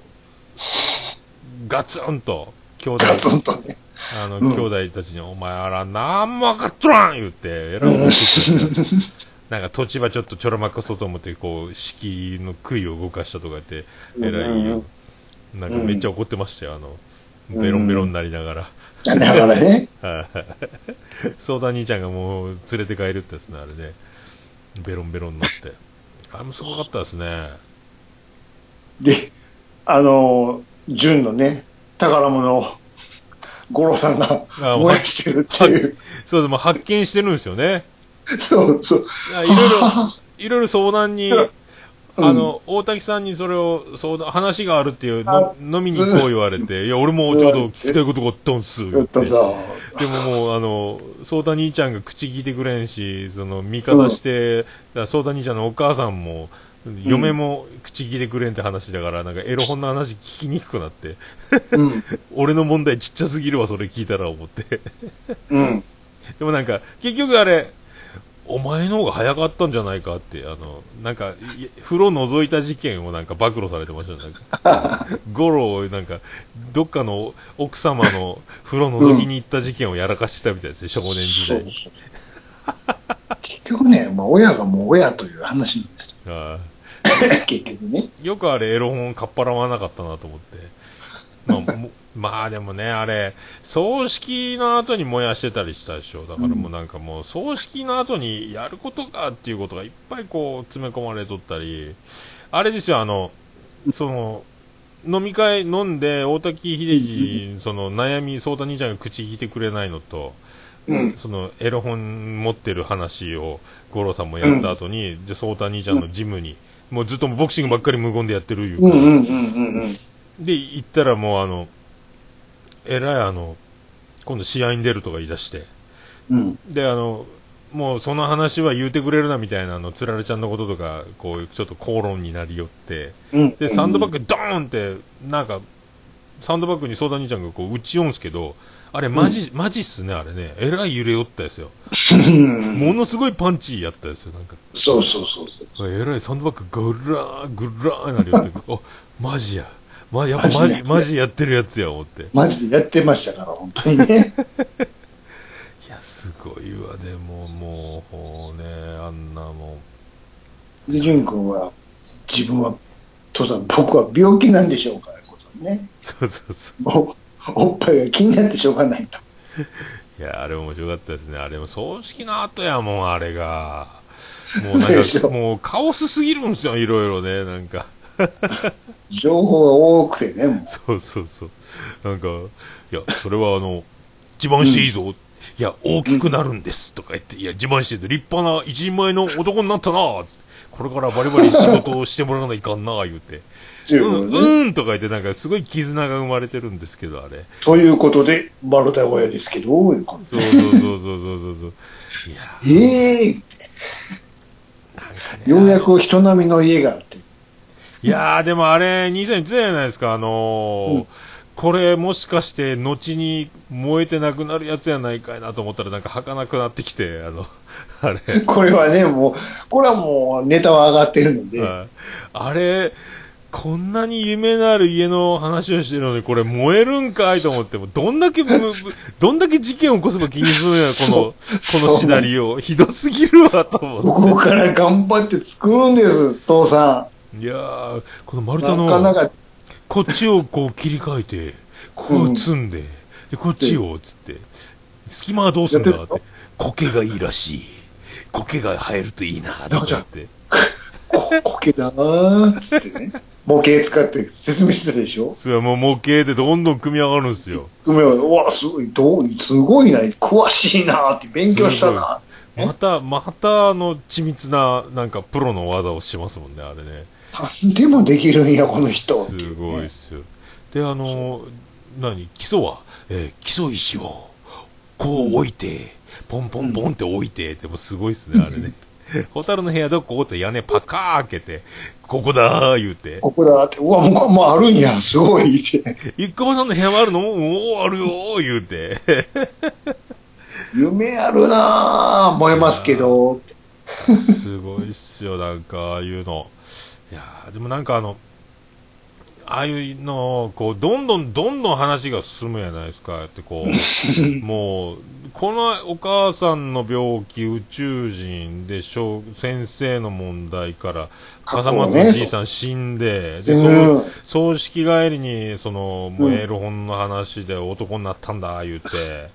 う、ガツンと、兄弟、ガツンとね。あの、うん兄弟たちに、お前あら、なんも分かっとらん言って、えらい怒って なんか土地場ちょっとちょろまかそうと思って、こう、敷居の杭を動かしたとか言って、えらいよ。なんかめっちゃ怒ってましたよ、あの、ベロンベロンになりながら。だからね。は い相談兄ちゃんがもう連れて帰るってやつね、あれね。ベロンベロンになって。あれもすごかったですね。で、あの、純のね、宝物を、五郎さんがあ燃やしてるっていう。そうでも発見してるんですよね。そうそう。いろいろ、いろいろ相談に、うんあの、大滝さんにそれを、相談、話があるっていうあの、飲みに行こう言われて、いや、俺もちょうど聞きたいことがあったんす、言って。でももう、あの、相談兄ちゃんが口聞いてくれんし、その、味方して、だから相談兄ちゃんのお母さんも、嫁も口聞いてくれんって話だから、なんかエロ本の話聞きにくくなって、うん、俺の問題ちっちゃすぎるわ、それ聞いたら思って。うん。でもなんか、結局あれ、お前の方が早かったんじゃないかって、あの、なんか、い風呂覗いた事件をなんか暴露されてましたね。ゴロ をなんか、どっかの奥様の風呂覗きに行った事件をやらかしてたみたいですね、少年時代に。結局ね、まあ、親がもう親という話なんですあよ。結局ね。ーよくあれ、エロ本かっぱらわなかったなと思って。まあ、もまあでもね、あれ、葬式の後に燃やしてたりしたでしょ。だからもうなんかもう、葬式の後にやることかっていうことがいっぱいこう、詰め込まれとったり、あれですよ、あの、その、飲み会飲んで、大滝秀治、その悩み、相談兄ちゃんが口聞いてくれないのと、うん。そのエロ本持ってる話を五郎さんもやった後に、で、相談兄ちゃんのジムに、もうずっとボクシングばっかり無言でやってるいううんうんうんうん。で、行ったらもうあの、えらいあの、今度試合に出るとか言い出して、うん。で、あの、もうその話は言うてくれるなみたいなあの、つられちゃんのこととか、こう、ちょっと口論になりよって、うん。で、サンドバッグドーンって、なんか、サンドバッグに相談兄ちゃんがこう打ちよんすけど、あれマジ、マジっすね、あれね。えらい揺れよったですよ。う んものすごいパンチやったですよ、なんか。そうそうそうそう。えらいサンドバッグぐらー、ぐらーなりよって、あ、マジや。ま、やっぱマジ、マジやってるやつや、思って。マジでやってましたから、本当にね。いや、すごいわ、でも、もう、もうね、あんなもで、淳君は、自分は、父さん、僕は病気なんでしょうかことね。う、そうそうそおおっぱいが気になってしょうがないと。う。いや、あれ面白かったですね。あれも葬式の後やもん、あれが。もうなんか、もうカオスすぎるんですよ、いろいろね、なんか。情報が多くてね、もう。そうそうそう。なんか、いや、それはあの、自慢していいぞ。いや、大きくなるんです。とか言って、いや、自慢してて、立派な一人前の男になったなこれからバリバリ仕事をしてもらわないかんな言うて。うん、うんとか言って、なんかすごい絆が生まれてるんですけど、あれ。ということで、マルタ親ですけど、いうそうそうそうそうそうそう。いやええなんかね。ようやく人並みの家があって。いやー、でもあれ、兄さん言ってたじゃないですか、あのーうん。これもしかして、後に燃えてなくなるやつやないかいなと思ったら、なんか儚くなってきて、あの、あれ、これはね、もう、これはもうネタは上がってるので、はい。あれ、こんなに夢のある家の話をしてるのに、これ燃えるんかいと思って、もうどんだけ どんだけ事件を起こせば気にするんや、この、このシナリオ。ひどすぎるわ、と思ここから頑張って作るんです、父さって。いやー、この丸ん。太の、こっちをこう切り替えて、こう積んで、で、こっちを、つって、隙間はどうすんだって苔がいいらしい。苔が生えるといいな、とか言って。こ苔だなーっつってね。模型使って説明してたでしょ？それはもう模型でどんどん組み上がるんですよ。梅は、うわ、すごい、どう、すごいな、詳しいなーって勉強したな。えまた、また、あの、緻密な、なんか、プロの技をしますもんね、あれね。なんでもできるんや、この人。すごいですよ。で、あの、何？基礎は、えー基礎石を、こう置いて、ポンポンポンって置いて、でもすごいっすね、あれね。ホタルの部屋どこって屋根パカー開けて、ここだー言うて。ここだって、うわ、もう、もうあるんや、すごいって。一個さんの部屋もあるの？おお、あるよー言うて。夢あるなぁ、燃えますけど。すごいっすよ、なんか、ああいうの。いやーでもなんかあの、ああいうの、こう、どんどんどんどん話が進むじゃないですか、ってこう、もう、このお母さんの病気、宇宙人で、小先生の問題から、笠松のじいさん死んで、で、そのうん葬式帰りに、その、もうエロ本の話で男になったんだ、言うて、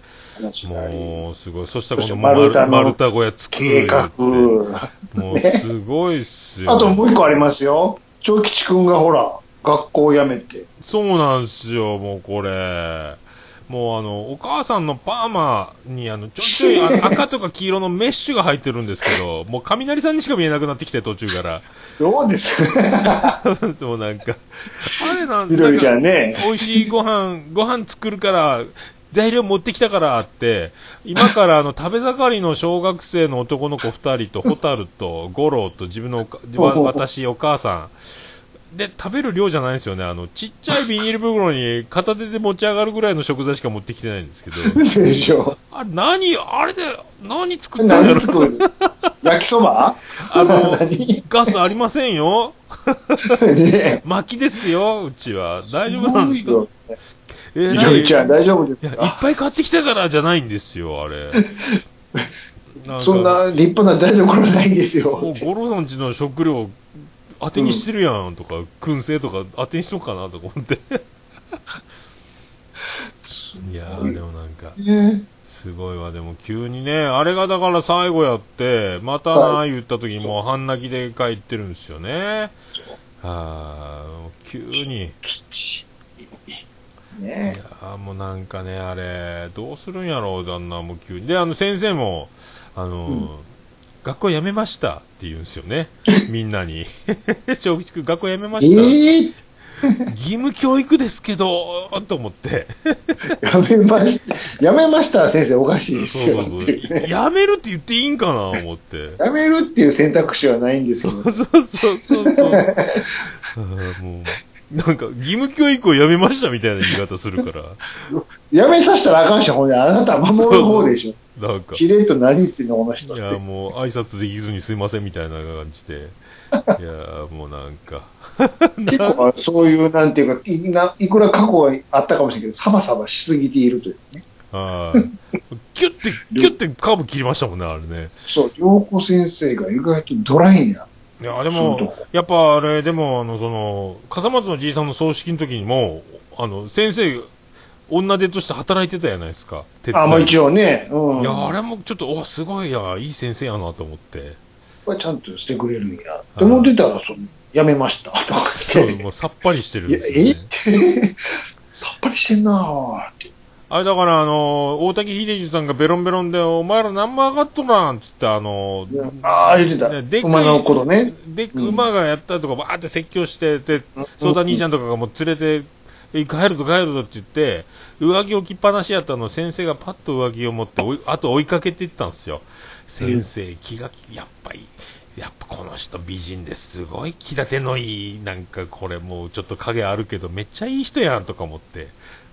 もう、すごい。そしたら今度、丸太の丸太小屋作る計画。言うて。もうすごいっすよ。あともう一個ありますよ。長吉くんがほら、学校辞めて。そうなんすよ、もうこれ。もうあの、お母さんのパーマにあの、ちょいちょい 赤とか黄色のメッシュが入ってるんですけど、もう雷さんにしか見えなくなってきて途中から。どうです もうなんか、あれなんみどりちゃなんかんね。美味しいご飯、ご飯作るから、材料持ってきたからって、今からあの、食べ盛りの小学生の男の子二人と、ホタルと、五郎と自分のおか、わ私、お母さん。で、食べる量じゃないんですよね。あの、ちっちゃいビニール袋に片手で持ち上がるぐらいの食材しか持ってきてないんですけど。でしょ。あれ、何あれで、何作ったんだろう何作る？焼きそば？あの 何？ガスありませんよ ね薪ですよ、うちは。大丈夫なんですか？よ。えーみどりちゃん大丈夫ですいや、いっかぱい買ってきたからじゃないんですよ、あれ。なんかそんな立派な台所ないんですよもう。五郎さんちの食料当てにしてるやんとか、燻製とか当てにしとくかなとか思って。いやー、でもなんか、ねすごいわ。でも急にね、あれがだから最後やって、またなは言った時にもう半泣きで帰ってるんですよね。あー、もう急に。いねやーもうなんかね、あれ、どうするんやろう、旦那も急に。で、あの先生も、あのー学校辞めましたって言うんですよね。みんなに。小吉君、学校辞めました、ええ義務教育ですけど、と思って。やめました。やめました先生おかしいですよそうそうそう。っていうね。辞めるって言っていいんかな、思って。やめるっていう選択肢はないんですよ。そうそうそうそう。あーもう、なんか、義務教育をやめましたみたいな言い方するから。やめさせたらあかんし、ほんで、あなたは守る方でしょ。なんか、しれっと何言ってんの、この人いや。もう、挨拶できずにすいませんみたいな感じで。いや、もうなんか、結構、そういう、なんていうかいないくら過去があったかもしれないけど、サバサバしすぎているというね。はい。キュッて、キュッてカーブ切りましたもんね、あれね。そう、陽子先生が意外とドライな。いや、でも、やっぱあれ、でも、あの、その、笠松のじいさんの葬式の時にも、あの、先生、女手として働いてたじゃないですか。あ、まあ一応ね、うん。いや、あれもちょっと、お、すごいや、いい先生やなと思って。これちゃんとしてくれるんや。って思ってたら、その、やめました。とかそう。もうさっぱりしてるんいや、え さっぱりしてんなぁって。あれだから、あの、大滝秀治さんがベロンベロンで、お前ら何も上がっとらんっつって、あの、ああ、言ってた。ねでっかい馬のね。で、うん馬がやったとか、バーって説教して、で、相談兄ちゃんとかがもう連れて、え帰るぞ帰るぞって言って、上着置きっぱなしやったのを先生がパッと上着を持ってあと追いかけていったんですよ。先生、気が利、やっぱり、やっぱこの人美人ですごい気立てのいい、なんかこれもうちょっと影あるけど、めっちゃいい人やんとか思って、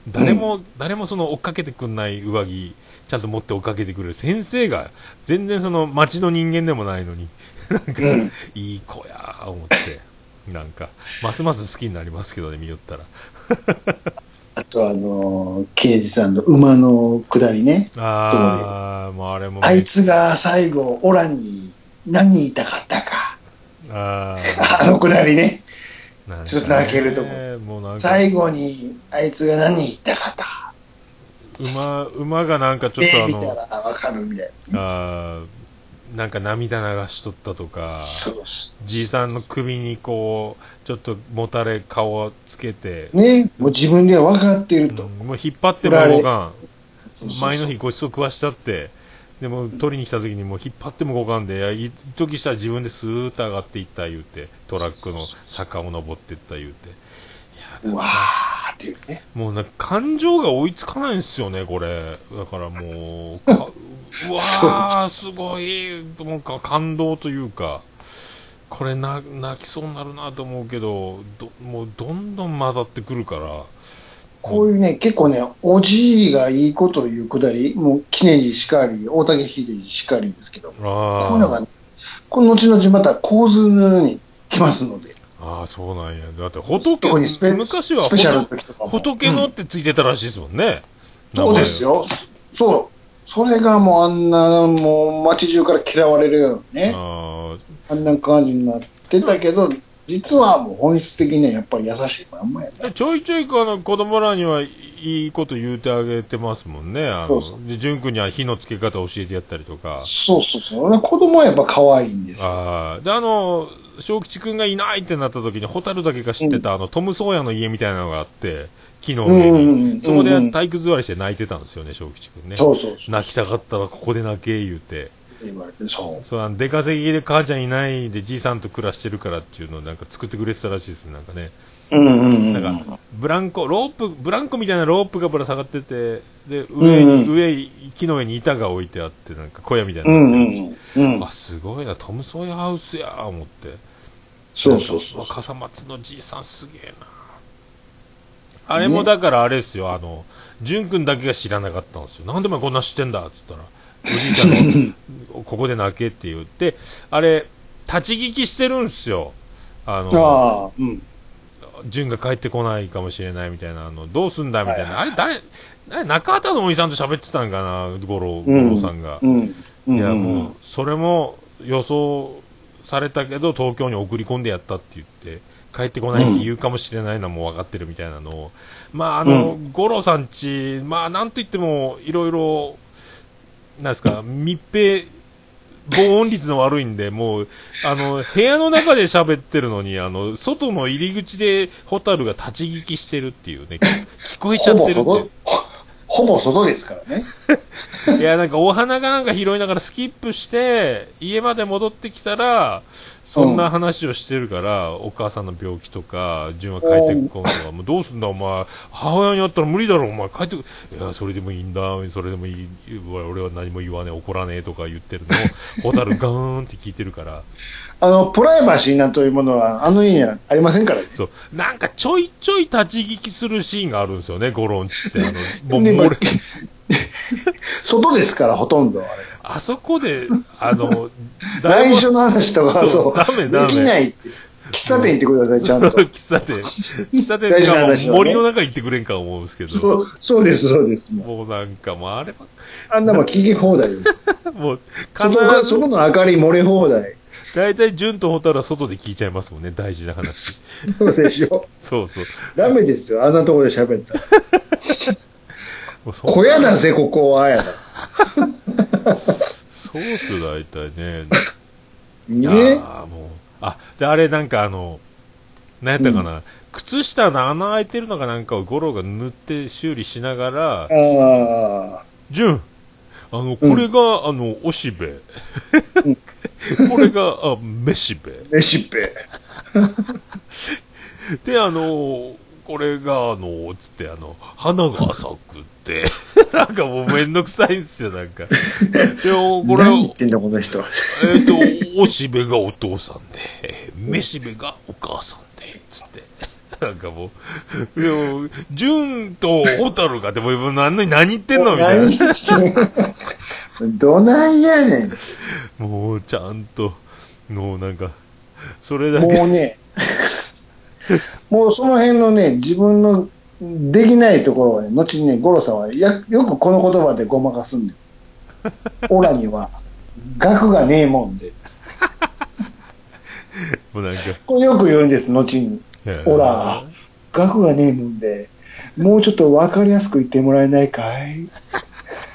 誰も、誰もその追っかけてくんない上着、ちゃんと持って追っかけてくれる先生が、全然その町の人間でもないのに、なんか、うんいい子やー思って、なんか、ますます好きになりますけどね、見よったら。あとあのー、刑事さんの馬の下りね。あー、もうあれも、あいつが最後、オラに何言いたかったか。あ あの下りね。ちょっと泣けるとこ最後に、あいつが何言いたかった。馬、馬がなんかちょっで、と見たあらわかるみたいの、あー、なんか涙流しとったとか。じいさんの首にこう、ちょっともたれ顔つけて、ね、もう自分では分かっていると。うんもう引っ張っても動かん。そうそうそう前の日ごちそう食わしちゃって、でも取りに来た時にもう引っ張っても動かんで、一時したら自分でスーッと上がっていった言うて、トラックの坂を登っていった言うて。いや、うわーっっていうね。もうなんか感情が追いつかないんですよね、これ。だからもう、か うわー、すごい、か感動というか、これな泣きそうになるなと思うけど、どもうどんどん混ざってくるから、こういうね、結構ね、おじいがいいこと言うくだり、もう、記念にしかり、大竹秀治しかりですけど、あこういうのが、ね、この後々また構図のように来ますので、ああ、そうなんや。だって仏、特にスペ昔はスペシャルの仏時とかも。仏のってついてたらしいですもんね。そうですよ。そう。それがもうあんな、もう街中から嫌われるようなね、ああんな感じになってたけど、実はもう本質的にはやっぱり優しいまんまやあ。ね。でちょいちょいあの子供らにはいいこと言うてあげてますもんね。あの、そうそで、淳君には火のつけ方教えてやったりとか。そうそうそう。子供はやっぱ可愛いんですよ。ああ。で、あの、小吉君がいないってなった時に、ホタルだけが知ってた、あの、トム・ソーヤの家みたいなのがあって、木の上に。そこで体育座りして泣いてたんですよね、小吉君ね。そうそうそう。泣きたかったらここで泣け、言うて。言われて、そう。そう、あの出稼ぎで母ちゃんいないでじいさんと暮らしてるからっていうのをなんか作ってくれてたらしいです、なんかね。うんうんうん。なんか、ブランコ、ロープ、ブランコみたいなロープがぶら下がってて、で、上に、うん上、木の上に板が置いてあって、なんか小屋みたいなってうんうん。あ、すごいな、トム・ソーヤハウスや思って。そうそうそう笠松のじいさんすげえな。あれもだからあれですよ、あの、淳君だけが知らなかったんですよ。なんでお前こんな知ってんだっつったら、おじいちゃんの、ここで泣けって言って、あれ、立ち聞きしてるんですよ。あの、ああ、うん。淳が帰ってこないかもしれないみたいな、あの、どうすんだみたいな。あれ、誰、誰中畑のおじさんと喋ってたんかな、五郎、五郎さんが。うん。うん。いや、うんもう、それも予想されたけど、東京に送り込んでやったって言って、帰ってこないって言うかもしれないのはもう分かってるみたいなのを、まあ、あの、五郎さんち、まあ、なんと言っても、いろいろ、なんですか、密閉、防音率の悪いんで、もう、あの、部屋の中で喋ってるのに、あの、外の入り口でホタルが立ち聞きしてるっていうね、聞聞こえちゃってるってほぼ外ですからね。いや、なんかお花がなんか拾いながらスキップして、家まで戻ってきたら、そんな話をしてるから、お母さんの病気とか、純は帰ってくこんとか、もうどうすんだお前、母親に会ったら無理だろお前帰ってく、いや、それでもいいんだ、それでもいい、俺は何も言わねえ、怒らねえとか言ってるのを、ホタルガーンって聞いてるから、あの、プライバシーなんというものは、あの家にはありませんからね。そう、なんかちょいちょい立ち聞きするシーンがあるんですよね、ゴロンチって。あの、もう外ですから、ほとんどあれ。あそこで、あの、内緒の話とか、そうできないって。喫茶店行ってください、ちゃんと。喫茶店。喫茶店とか森の中行ってくれんか思うんですけそど、う、そうです、そうです。もうなんかもうあれあんなもん聞き放題 もう、そこが、そこの明かり漏れ放題。大体、純とホタルは外で聞いちゃいますもんね、大事な話。そうでしょ。そうそう。ダメですよ、あんなところで喋ったら。小屋だぜ、ここは、やだ。そうっすよ、大体ね。ね。ーもう、あ、で、あれなんかあの、何やったかな、靴下の穴開いてるのかなんかをゴロが塗って修理しながら、ああ。純、あの、これが、あの、おしべ。これが、あ、めしべ。飯っぺ。で、あの、これが、あの、つって、あの、花が咲く なんかもうめんどくさいんですよ、なんか。でも、これ、何言ってんだ、この人。えっ、と、おしべがお父さんで、めしべがお母さんで、つって。なんかもう、でも、純とホタルが、でも、何の何言ってんのみたいな。どないやねん。もう、ちゃんと、もうなんか、それだけ、もうね、もうその辺のね、自分のできないところをね、後にね、五郎さんはやよくこの言葉でごまかすんです。オラには、額がねえもんで。もうなんか、これよく言うんです、後に。オラ、額がねえもんで、もうちょっとわかりやすく言ってもらえないかい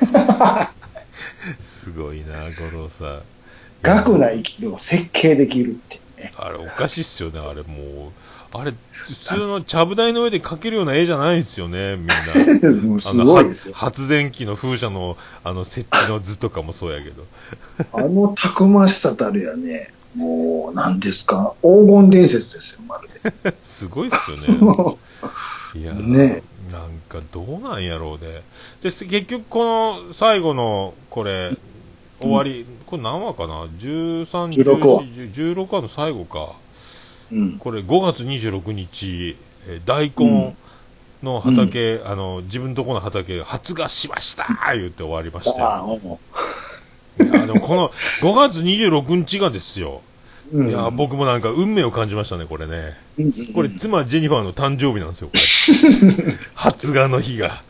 すごいな、五郎さん。額な生きるを設計できるってね。あれ、おかしいっすよね、あれ、もう。あれ、普通のちゃぶ台の上で描けるような絵じゃないんですよね、みんな。すごいですよ。は発電機の風車の、あの、設置の図とかもそうやけど。あのたくましさたるやね、もう、何ですか、黄金伝説ですよ、まるで。すごいっすよね。いやーねなんかどうなんやろうで。で、す結局この最後の、これ、終わり、これ何話かな ?13、16話14 16話の最後か。うん。これ5月26日、えー大根の畑、あの、自分のとこの畑、発芽しました言って終わりましたよ。ああ、もいや、でもこの5月26日がですよ。う。うんいや、僕もなんか運命を感じましたね、これね。うんこれ、妻ジェニファーの誕生日なんですよ、これ。発芽の日が。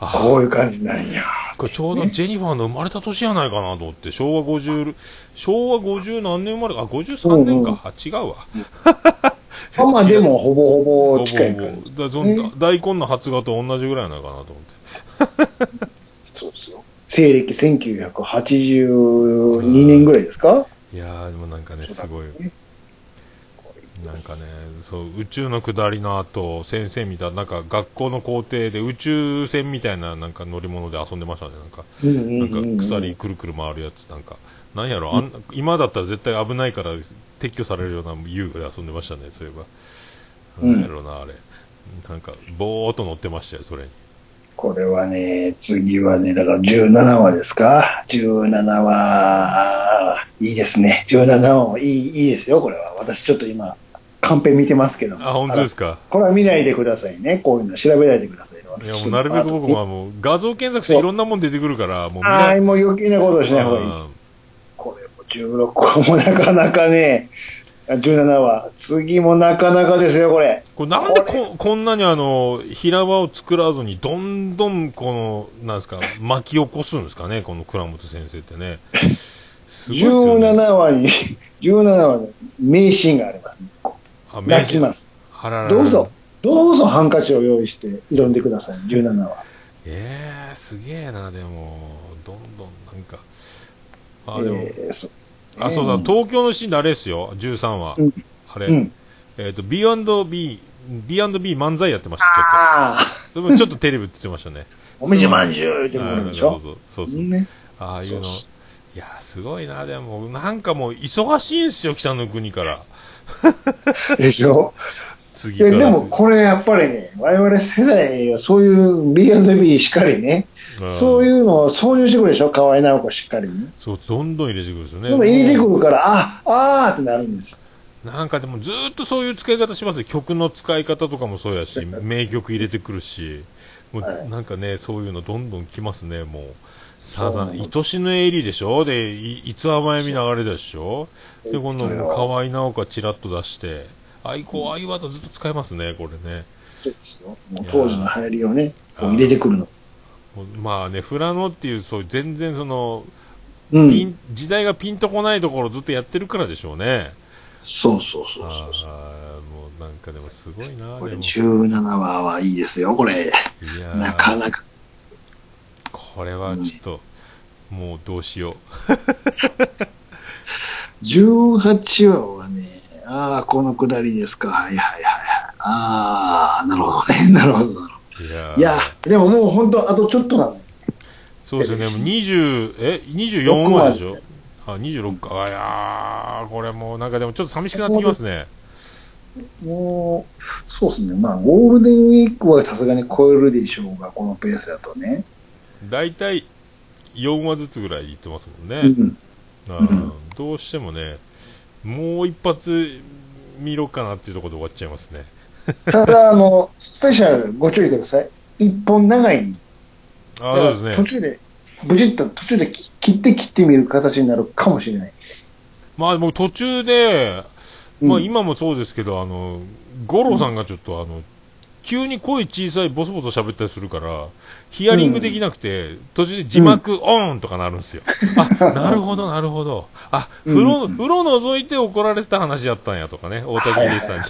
あこういう感じなんや。これちょうどジェニファーの生まれた年やないかなと思って、昭和50、昭和50何年生まれか、あ、53年か。あ、違うわ。あまあでも、ほぼほぼ近いから。ほぼほぼだその大根の発芽と同じぐらいなのかなと思って。そうですよ。西暦1982年ぐらいですか？いやー、でもなんかね、すごい。ねなんかね、そう、宇宙の下りの後、先生みたいな、なんか学校の校庭で宇宙船みたいななんか乗り物で遊んでましたね、なんか。うんうんなんかうんうん鎖くるくる回るやつ、なんか。なんやろ、あん今だったら絶対危ないから撤去されるような遊具で遊んでましたね、そういえば。うんなんやろな、あれ。なんか、ぼーっと乗ってましたよ、それに。これはね、次はね、だから17話ですか ?17 話、いいですね。17話もいい、いいですよ、これは。私ちょっと今、カンペ見てますけどもあ、本当ですか？これは見ないでくださいね。こういうの調べないでくださいね。いや、もうなるべく僕はもう画像検索していろんなもん出てくるから、もう見ああ、もう余計なことをしない方がいいです。うんこれも16個もなかなかね、17話。次もなかなかですよ、これ。これなんでここんなにあの、平場を作らずに、どんどんこの、なんですか、巻き起こすんですかね、この倉本先生ってね。ね。17話に、17話の名シーンがあります、ね。あ泣きます。あらららどうぞ。、どうぞハンカチを用意して挑んでください、17話。ええー、すげえな、でも、どんどんなんか。あ、でも、えーそあ、そうだ、東京のシーンであれですよ、13話。うんあれ、うん。えっ、と、B&B、B&B 漫才やってました、ちょっと。それもちょっとテレビ映ってましたね。おみじまんじゅうってことでしょ。そうそうそう。ね。ああいうの。いやー、すごいな、でも、なんかもう、忙しいんですよ、北の国から。でしょ？次。ででも、これやっぱりね、我々世代はそういう B&B しっかりね、んそういうのを挿入してくるでしょ、河合直子しっかりに。そう、どんどん入れてくるんですよね。どんどん入れてくるから、あ、あーってなるんですよ。なんかでもずーっとそういう使い方しますよ。曲の使い方とかもそうやし、名曲入れてくるし、もうはいなんかね、そういうのどんどん来ますね、もう。サザン、愛しのエリでしょ？で、いいつ甘えみ流れでしょ？で、今度、そうよ河合直子がチラッと出して、あいこう、ああいうワードずっと使えますね、これね。そうですよ。当時の流行りをね、こう入れてくるの。まあね、フラノっていう、そう全然その、うん。時代がピンとこないところをずっとやってるからでしょうね。そうそうそうあそうもうなんかでもすごいな、これでも。17話はいいですよ、これ。なかなか。これはちょっと、もうどうしよ18 話はね、ああ、このくだりですか。はいはいはいはい。ああ、なるほどね。なるほど、なるほう。いや。いや、でももう本当、あとちょっとなの。そうですよね、もう20、え、24話でしょ？あ、26か。あいやー、これもうなんかでもちょっと寂しくなってきますね。もう、そうですね。まあ、ゴールデンウィークはさすがに超えるでしょうが、このペースだとね。大体4話ずつぐらい言ってますもんね。うん。あーどうしてもね、もう一発見ろかなっていうところで終わっちゃいますね。ただ、あの、スペシャルご注意ください。一本長いあーそうですね。途中で、ブチッと途中で切って切ってみる形になるかもしれない。まあもう途中で、まあうん今もそうですけど、あの、五郎さんがちょっとあの、急に声小さいボソボソ喋ったりするから、ヒアリングできなくて、途中で字幕オンとかなるんですよ。あ、なるほど、なるほど。あ、風呂、風呂覗いて怒られてた話やったんやとかね、大竹秀さんに。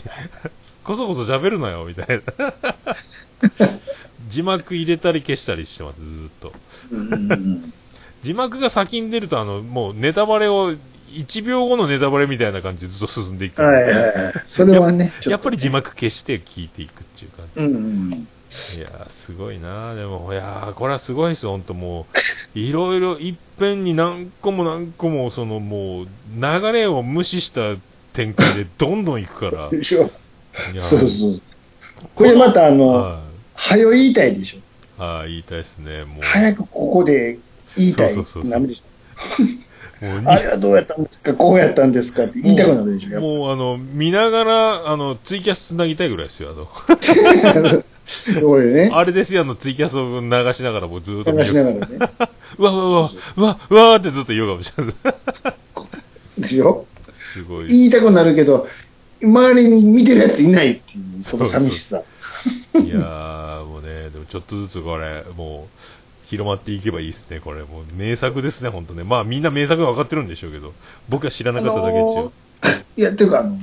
こそこそ喋るなよ、みたいな。字幕入れたり消したりしてます、ずーっと。うんうんうん字幕が先に出ると、あの、もうネタバレを、1秒後のネタバレみたいな感じでずっと進んでいくはいはいはい。それはね、やっぱり字幕消して聞いていくっていう感うんうん。じ。いやー、すごいなでも、いやー、これはすごいですよ、ほんともう。いろいろ、いっぺんに何個も何個も、そのもう、流れを無視した展開でどんどんいくから。でしょいやそうそう。これまたあの、は早言いたいでしょ。い。ああ、言いたいですね。もう。早くここで言いたいそうそうそうそうなるでしもうょ。あれはどうやったんですか？こうやったんですかって言いたくなるでしょ。もう、あの、見ながら、あの、ツイキャスつなぎたいぐらいですよ。あの、そうよね。あれですよ、あの、ツイキャスを流しながらもうずっと見流しなる。がらね。うわうわうわ、うわ、うわーってずっと言うかもしれない。でしょすごい。言いたくなるけど、周りに見てるやついないっていう、その寂しさ。いやー、もうね、でもちょっとずつこれ、もう、広まっていけばいいですね、これ。もう名作ですね、本当ね。まあみんな名作が分かってるんでしょうけど、僕は知らなかっただけっていう。あのいや、っていうか、あの、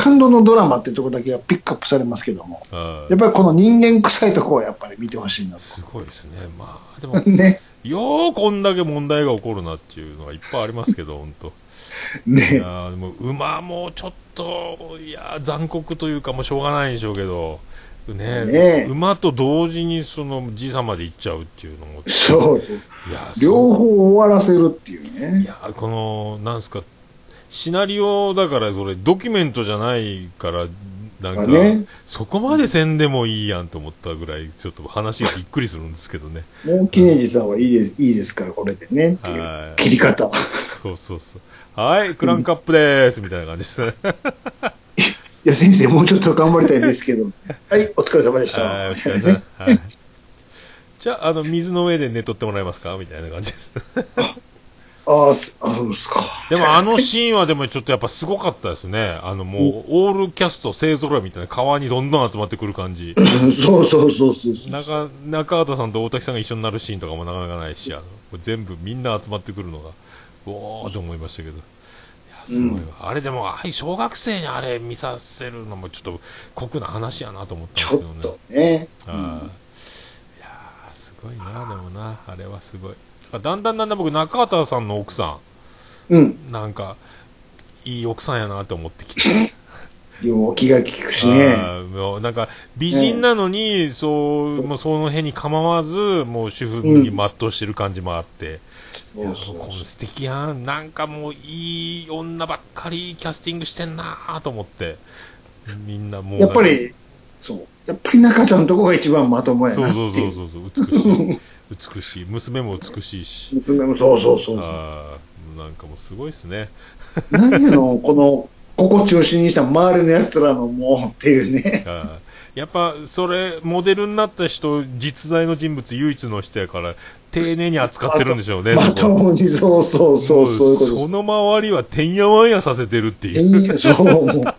感動のドラマってとこだけはピックアップされますけども、はいやっぱりこの人間臭いところをやっぱり見てほしいなすごいですね。まあ、でも、と。ね。よーこんだけ問題が起こるなっていうのがいっぱいありますけど、本当。いね。やーでも馬もちょっと、いやー残酷というか、もうしょうがないんでしょうけど、ねね馬と同時にその時差まで行っちゃうっていうのも、そう。いやー両方終わらせるっていういね。やーこの、なんすか、シナリオだから、それ、ドキュメントじゃないから、なんか、まあねそこまでせんでもいいやんと思ったぐらい、ちょっと話がびっくりするんですけどね。もう記念寺さんはいいです、いいですから、これでね。っていうはい切り方。そうそうそう。はい、クランクアップでーす、みたいな感じですね。いや、先生、もうちょっと頑張りたいんですけど。はい、お疲れ様でした。はい、お疲れ様。はい。じゃあ、あの、水の上で寝とってもらえますか？みたいな感じです。ああ、すあ、そうですか。でも、あのシーンはでもちょっとやっぱすごかったですね。あの、もう、オールキャスト勢揃いみたいな川にどんどん集まってくる感じ。そうそうそうそう。中、中畑さんと大滝さんが一緒になるシーンとかもなかなかないし、あの、全部みんな集まってくるのが、おーと思いましたけど。いや、すごいわ。あれでも、ああいう小学生にあれ見させるのもちょっと酷な話やなと思ったんですちょけどね。っとね。あーいやーすごいな、でもな、あれはすごい。だんだんだんだん僕、中畑さんの奥さうん。ん、なんか、いい奥さんやなって思ってきて。よう気が利くしね。なんか、美人なのに、そう、もうその辺に構わず、もう主婦に全うしてる感じもあって、いやそうそう素敵やん。なんかもういい女ばっかりキャスティングしてんなーと思って、みんなもう。やっぱり、そう。やっぱり中ちゃんのとこが一番まともやなっそうそうていう。そうそう、美しい。美しい。娘も美しいし。娘もそうそうそう。ああ、なんかもうすごいですね。何やの、この、ここ中心にした周りの奴らのもうっていうね。やっぱ、それ、モデルになった人、実在の人物唯一の人やから、丁寧に扱ってるんでしょうね。まともに、そうそうそう、そういうことその周りはてんやわんやさせてるっていう。そう、もう。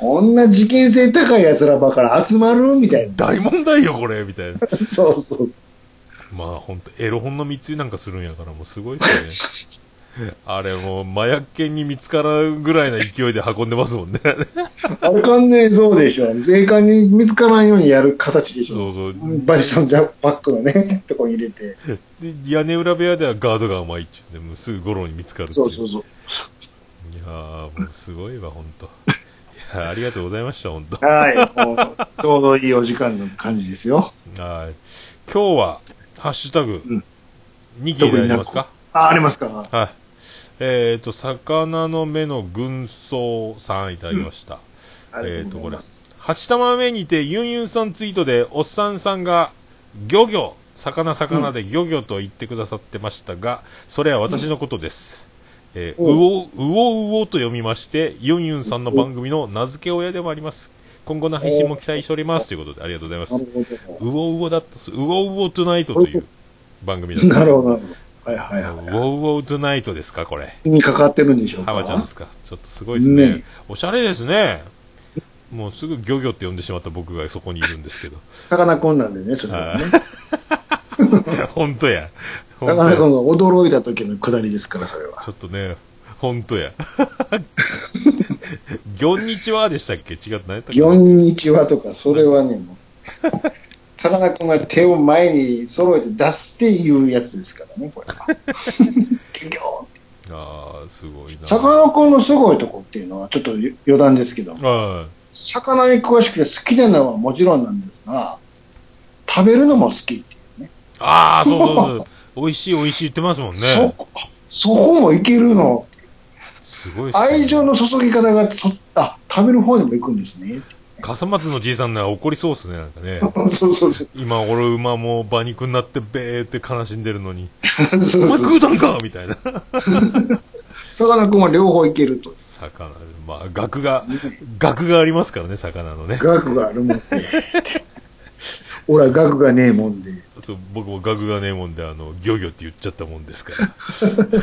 こんな事件性高い奴らばから集まるみたい大問題よ、これみたいな。な。そうそう。まあ、ほんと、エロ本の密輸なんかするんやから、もうすごいですね。あれもう、麻薬犬に見つからんぐらいな勢いで運んでますもんね。あれ完全にそうでしょ。税関に見つからんようにやる形でしょ。そうそう。バリソンジャバッグのね、とこに入れて。で、屋根裏部屋ではガードが甘いっちゅうね、もうすぐゴロに見つかるそうそうそう。いやー、もうすごいわ、ほんと。ありがとうございました、ほんと。はい。ちょうどいいお時間の感じですよ。はい。今日は、ハッシュタグ。うん、2期でありますか？あ、ありますか？はい。えっ、と、魚の目の軍曹さんいただきました。ありがとうございます。八玉目にてユンユンさんツイートでおっさんさんが漁業魚魚で漁業と言ってくださってましたが、それは私のことです、えーうおうおうおと読みましてユンユンさんの番組の名付け親でもあります今後の配信も期待しておりますということでありがとうございますうおうおだったうおうおトゥナイトという番組だっど。たなるほど、なるほど。はいはいはうおうおトゥナイトですかこれい。にかかってるんでしょうか？浜ちゃんですか？ちょっとすごいですねねおしゃれですねもうすぐ漁業って呼んでしまった僕がそこにいるんですけどさかなクンなんでね、それはね。本当や。さかなクンが驚いた時のくだりですから、それは。ちょっとね、本当や。ギョンニチワでしたっけ？違って何やったっけ？ギョンにちはとか、それはね、もう。さかなクンが手を前に揃えて出すっていうやつですからね、これは。ギョンってああ、すごいな。さかなクンのすごいとこっていうのは、ちょっと余談ですけど魚に詳しくて好きなのはもちろんなんですが、食べるのも好きっていうね。い。ああ、そうそうそう。美味しい美味しい言ってますもんね。そこ、そこもいけるの。すごいね愛情の注ぎ方がそ、あ、食べる方にも行くんですね。笠松のじいさんなら怒りそうっすね、なんかね。そうそうそう。今、俺馬も馬肉になってべーって悲しんでるのに、そうお前食うたんかみたいな。さかなクンは両方いけると。魚、まあ、額が、額がありますからね、魚のね。額があるもんで。俺は額がねえもんで。そう僕も額がねえもんで、あの、漁業って言っちゃったもんですから。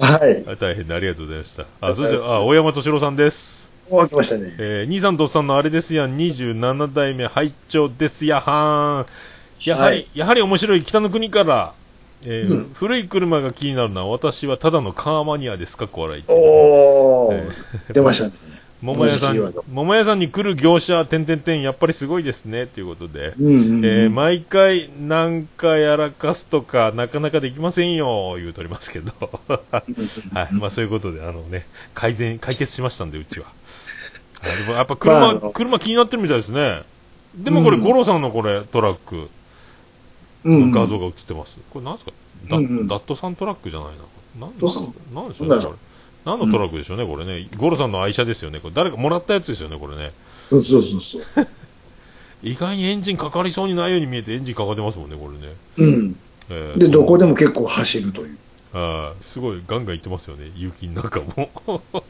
はい。あ大変でありがとうございました。あ、そして、あ、大山敏郎さんです。終わってましたね。えー、兄さんとおっさんのあれですやん、27代目拝聴ですやはーん。やはり、はいやはり面白い北の国から、えーうん古い車が気になるのは私はただのカーマニアですか、こらい。おー、出ましたね。桃屋さん桃屋さんに来る業者、てんてんてん、やっぱりすごいですね、ということで。うんうん、うん。えー毎回なんかやらかすとか、なかなかできませんよ、言うとりますけど。はい。まあそういうことで、あのね、改善、解決しましたんで、うちは。あでもやっぱ車、まあ車気になってるみたいですね。でもこれ、うん五郎さんのこれ、トラックうんの画像が映ってます。これなんですか？ダ,、うんうんダットさんトラックじゃないな。なん？なんでしょうね、これ。何のトラックでしょうね、これね。五郎さんの愛車ですよね。これ誰かもらったやつですよね、これね。そうそうそうそう。意外にエンジンかかりそうにないように見えてエンジンかかってますもんね、これね。うん。えーで、どこでも結構走るという。あーすごいガンガンいってますよね、雪の中も。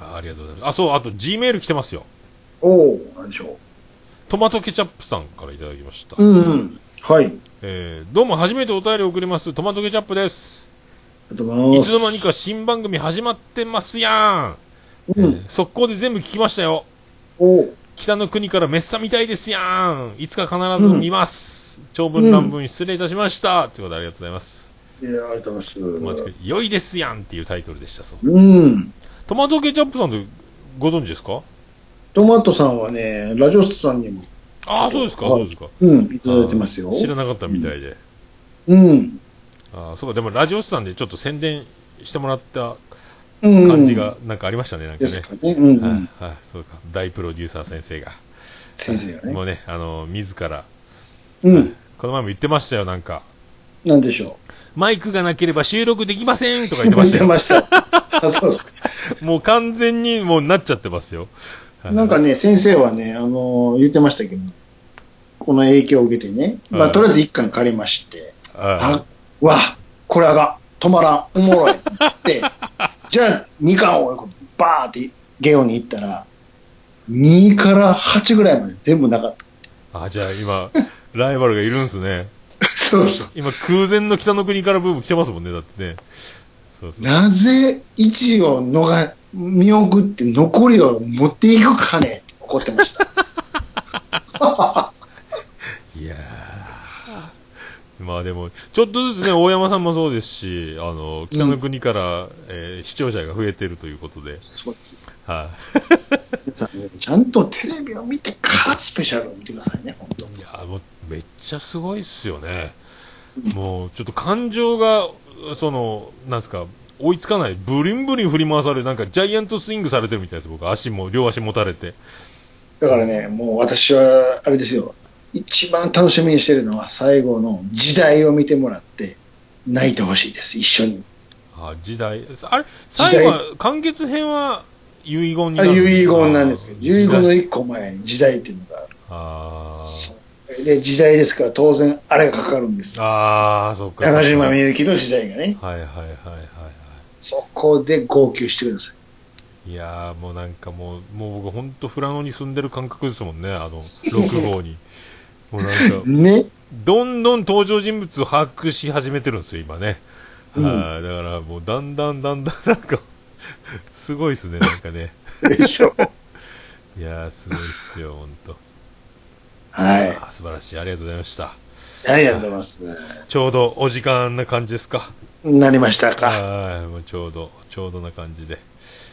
あーありがとうございます。あ、そう、あと G メール来てますよ。おおなんでしょトマトケチャップさんからいただきました。う。うんうん。はい。えーどうも初めてお便りを送ります。トマトケチャップです。いつの間にか新番組始まってますやん。うん。えー速攻で全部聞きましたよ。北の国からメッサみたいですやん。いつか必ず見ます。長文乱文失礼いたしました。ということでありがとうございます。いや、ありがとうございます。まあ良いですやんっていうタイトルでした。そう。うん。トマトケチャップさんってご存知ですか？トマトさんはね、ラジオスさんにも、ああ、そうですか、はいそうですか。うん、いただいてますよ。知らなかったみたいで。うん。ああ、そうか、でもラジオスさんでちょっと宣伝してもらったうん。感じがなんかありましたね、なんかね。かね。うん、うはいん。はい、そうか。大プロデューサー先生が。先生がね。もうね、あの、自ら、うん。この前も言ってましたよ、なんか。なんでしょマイクがなければ収録できませんとかう。言ってましたよ。ましたそうですもう完全にもうなっちゃってますよ。はいなんかね、先生はね、あのー言ってましたけど、この影響を受けてね、まあ、はいとりあえず一巻借りまして、ああ、わ、これあが、止まらん、おもろいって、じゃあ2巻をバーってゲオに行ったら、2から8ぐらいまで全部なかっあ、あじゃあ今、ライバルがいるんですね。た。そうそう。今、空前の北の国からブーム来てますもんね、だってね。そうそう。なぜ1をのが見送って残りを持っていくかねって怒ってました。いやーまあでも、ちょっとずつね、大山さんもそうですし、あの、北の国から、えー視聴者が増えてるということで、そうです。はい、さちゃんとテレビを見てからスペシャルを見てくださいね、本当。いやもうめっちゃすごいっすよね。もう、ちょっと感情が、その、なんすか、追いつかない。ブリンブリン振り回される、なんかジャイアントスイングされてるみたいです、僕。足も、両足持たれて。だからね、もう私は、あれですよ、一番楽しみにしてるのは最後の時代を見てもらって、泣いてほしいです、一緒に。あ、時代。あれ、時代最後は、完結編は遺言に遺言なんですけど、遺言の一個前に時代っていうのがある。あーで、時代ですから当然あれがかかるんですよ。あー、そっか。中島みはいゆきの時代がね。はいはいはいはい。そこで号泣してください。いやーもうなんかもう、もう僕ほんと富良野に住んでる感覚ですもんね、あの、6号に。もうなんか、ね。どんどん登場人物を把握し始めてるんですよ、今ね。うんはい、だからもうだんだんだんだんなんか、すごいですね、なんかね。でしょ。いやーすごいっすよ、ほんと。はい。素晴らしい、ありがとうございました。はい、ありがとうございます。ちょうどお時間な感じですか？なりましたか。はい、もうちょうど、ちょうどな感じで。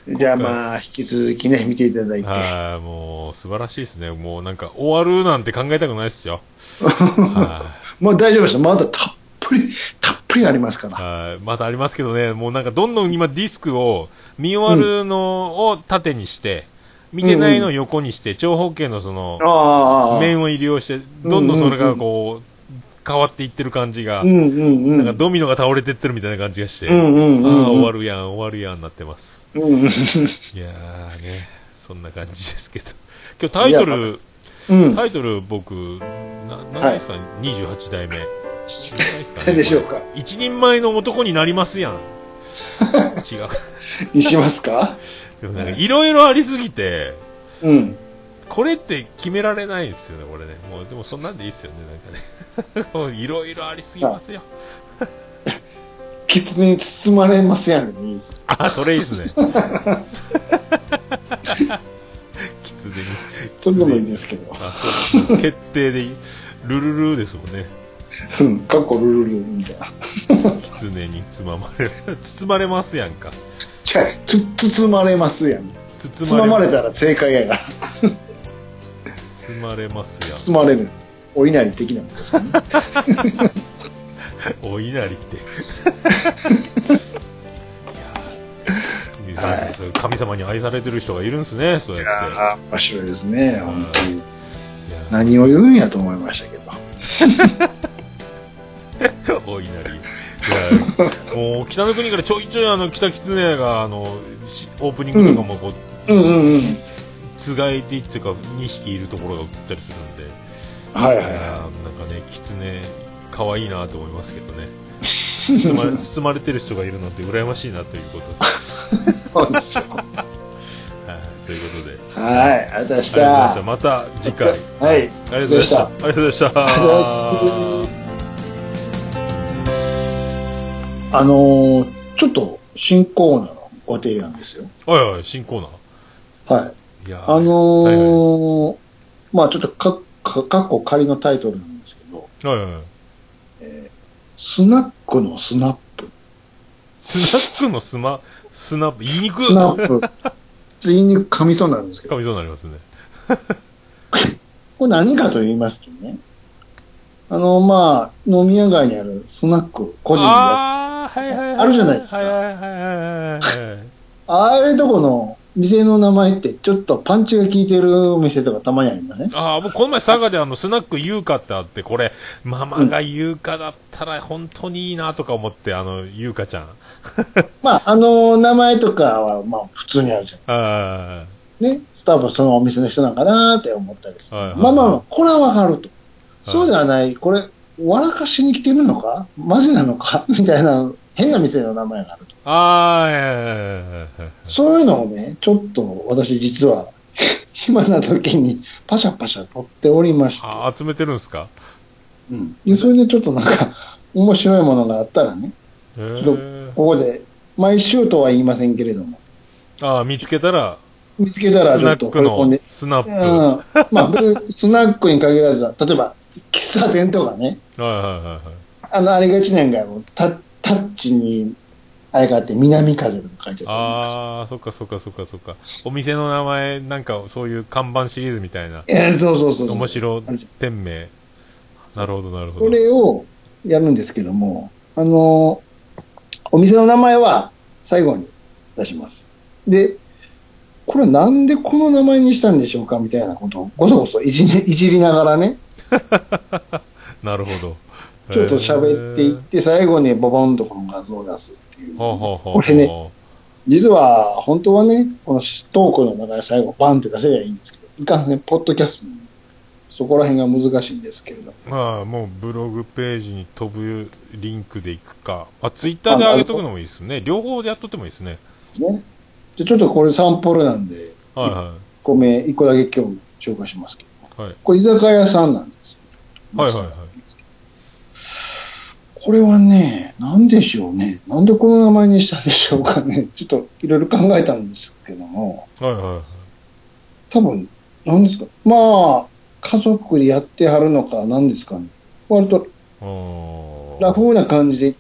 じゃあまあ、引き続きね、見ていただいて。はい、もう素晴らしいですね。もうなんか終わるなんて考えたくないですよ。はもう大丈夫です。まだたっぷり、たっぷりありますかい、ら。はい、まだありますけどね、もうなんかどんどん今ディスクを見終わるのを縦にして、見てないのを横にして、長方形のその。面を利用して、どんどんそれがこう、変わっていってる感じがう、んうんうん。なんかドミノが倒れてってるみたいな感じがして、うんうんうんうんああ、終わるやん、終わるやんなってます。いやーね、そんな感じですけど。今日タイトル、うん。タイトル僕、な、何ですか、28代目。何 でしょうか。一人前の男になりますやん。違う。にしますか？いろいろありすぎて、うん。これって決められないですよね、これね。もう、でもそんなんでいいですよね、なんかね。いろいろありすぎますよ。狐に包まれますやんいいです。あ、それいいですね。キツネに。それでもいいですけど。あ、そう決定でいい。ルルルですもんね。うん。かっこルルルみたいな。キツネに包まれる。包まれますやんか。じゃあつ、包まれますやん。包包まれたら正解やから。包まれます包まれる。お稲荷的なものですよね。お稲荷って。いやーはい神様に愛されてる人がいるんですね、そうやって。ああ、面白いですね。本当に。いや何を言うんやと思いましたけど。お稲荷。いや、もう、北の国からちょいちょいあの、北狐が、あの、しオープニングとかもこう、うんうんうん。つがいてっていうか、2匹いるところが映ったりするんで、はいはいはいなんかね、狐、可愛いなと思いますけどね。包まれ 包まれてる人がいるのって羨ましいなということで、い。そうい、そういうことで。はい、ありがとうございました。た。また次回。はい。ありがとうございました。ありがとうございました。あのーちょっと新コーナーのご提案ですよ。はいはい、新コーナー。はい。いやーあのーはいはまあちょっとか、か、かっこ仮のタイトルなんですけど、はいはいはい。スナックのスナップ。スナックのスマ、スナップ、言いにくスナップ。言いに噛みそうになるんですけど、噛みそうになりますね。これ何かと言いますとね、あの、まあ、飲み屋街にあるスナック、個人でやっああ、はいはいはい。あるじゃないですかはいはいはいはいはい。ああいうとこの店の名前ってちょっとパンチが効いてる店とかたまにありません？ああ、もうこの前佐賀であの、スナック優香ってあって、これ、ママが優香だったら本当にいいなとか思って、あの、優香ちゃん。まあ、あの名前とかはまあ普通にあるじゃあん。ね。多分そのお店の人なんかなーって思ったりする。はいはいまあまあまあ、これはわかると。いそうではない、これ、笑かしに来てるのか？マジなのか？みたいな変な店の名前があると。あ、あそういうのをね、ちょっと私実は 暇な時にパシャパシャ撮っておりまして。あ、集めてるんですか？うん。で、それでちょっとなんか 面白いものがあったらね、ちょっここで、毎週とは言いませんけれども、ああ、見つけたら、見つけたらスナックちょっと掘り込んので、スナップ。うんは。まあ、別にスナックに限らず、例えば、喫茶店とかね、いはいはいはい。あの、あれがちなんかタッチに、あれがあって、南風とか書いてあったりああ、そっかそっかそっかそっか。お店の名前、なんかそういう看板シリーズみたいな。えーそうそうそうそう。面白店名。なるほどなるほど。これをやるんですけども、あの、お店の名前は最後に出します。で、これなんでこの名前にしたんでしょうかみたいなことをごそごそいじりいじりながらね、なるほど。ちょっと喋っていって、最後にボボンとこの画像を出すこれね、実は、本当はね、このトークの中で最後バンって出せりゃいいんですけど、いかんね、ポッドキャストにそこら辺が難しいんですけれど。まあ、もうブログページに飛ぶリンクでいくか。あ、ツイッターで上げとくのもいいですね。両方でやっとってもいいですね。ね。でちょっとこれサンプルなんで、はいはごめん、一個だけ今日紹介しますけど。い。はい。これ居酒屋さんなんですよ。はいはいはい。これはね、なんでしょうね。なんでこの名前にしたんでしょうかね。ちょっといろいろ考えたんですけども、はいはい。多分、なんですか。まあ、家族でやってはるのか、なんですかね。割とラフな感じで、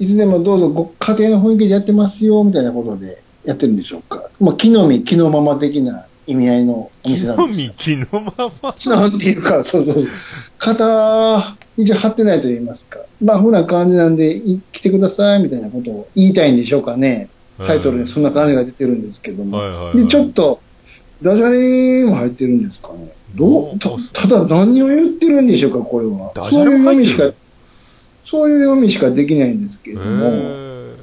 いつでもどうぞご家庭の雰囲気でやってますよ、みたいなことでやってるんでしょうか。まあ、木の実、木のまま的な意味合いのお店なんですよ。実、木のまま。なんていうか、そうそう。肩、一応張ってないと言いますか。ラフな感じなんで、い来てください、みたいなことを言いたいんでしょうかね。タイトルにそんな感じが出てるんですけども。はいはいはい。で、ちょっと、ダジャレも入ってるんですかね。どうたただ何を言ってるんでしょうか、これは。そういう読みしか、そういう読みしかできないんですけども、ー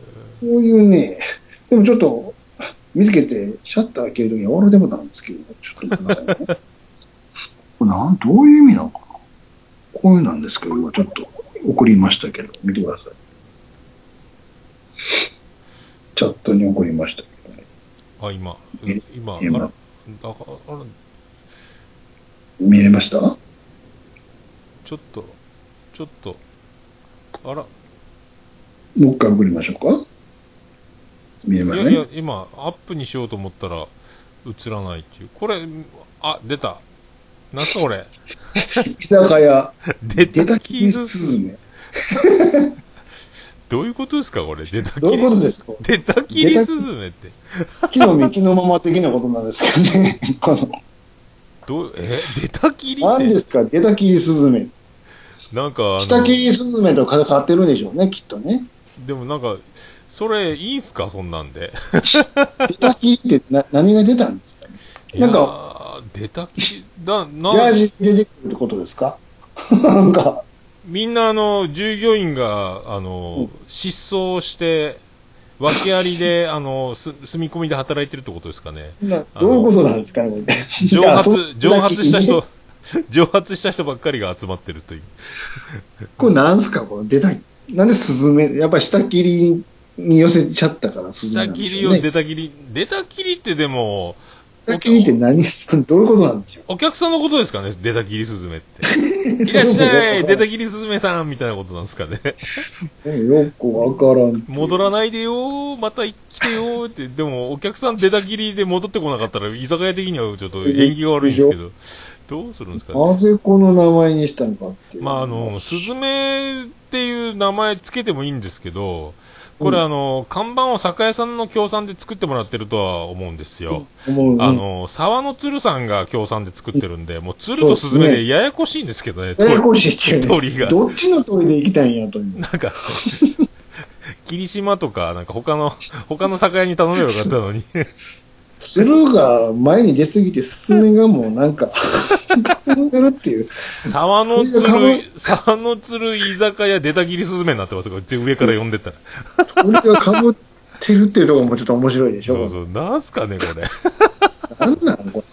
そういうね、でもちょっと、見つけて、シャッター開けるときに俺でもなんですけど、ちょっと待ってくださいね。これなん、どういう意味なのかなこういうなんですけど、今ちょっと送りましたけど、見てください。チャットに送りました。けどね。あ、今、え今、あ今ら、あああら、見れました。ちょっと、ちょっと、あら、もう一回送りましょうか見れますねいやいや、今、アップにしようと思ったら、映らないっていう。これ、あ、出た。なんすかこれ？居酒屋、出 出たキきりスズメ。どういうことですかこれ？出たきり。どういうことですか？出たきりスズメって。木の実木のまま的なことなんですけどね。この、どう、え、出たきりっ何でて。すか？出たきりスズメ。なんか、下切りスズメとかかってるんでしょうね、きっとね。でもなんか、それ、いいんすか？そんなんで。出たきりってな何が出たんですか？なんかか、出たきり、だ、なジャージ出てくるってことですか？なんか、みんなあの、従業員が、あの、うん失踪して、訳ありで、あの、す、住み込みで働いてるってことですかね。などういうことなんですかね？蒸発、蒸発した。人、蒸発した人ばっかりが集まってるという。これなんすか？この出た、なんでスズメ、やっぱり下切りに寄せちゃったからスズメな下切りをんでしょうね。出た切り、出た切りってでも、下切りって何、どういうことなんでしょう？お客さんのことですかね出た切りスズメって。いらっしゃい出た切りスズメさんみたいなことなんですかね。よくわからん。戻らないでよー、また来てよーって、でもお客さん出た切りで戻ってこなかったら、居酒屋的にはちょっと縁起が悪いんですけど、どうするんですかね。なぜこの名前にしたのかっていう。まああの、スズメっていう名前つけてもいいんですけど、これうんあの、看板を酒屋さんの協賛で作ってもらってるとは思うんですよ。思う、あの、沢の鶴さんが協賛で作ってるんで、もう鶴とスズメでややこしいんですけどね。ややこしいっていうね。鳥がどっちの鳥で行きたいんやという。なんか、霧島とか、なんか他の、他の酒屋に頼めばよかったのに。鶴が前に出すぎて、スズメがもうなんか、進んでるっていう。沢の鶴、沢の鶴居酒屋出た切りスズメになってますこれ上から読んでったら。鳥が被ってるっていうところもちょっと面白いでしょ。そうそう。なんすかね、これ。なんなのこ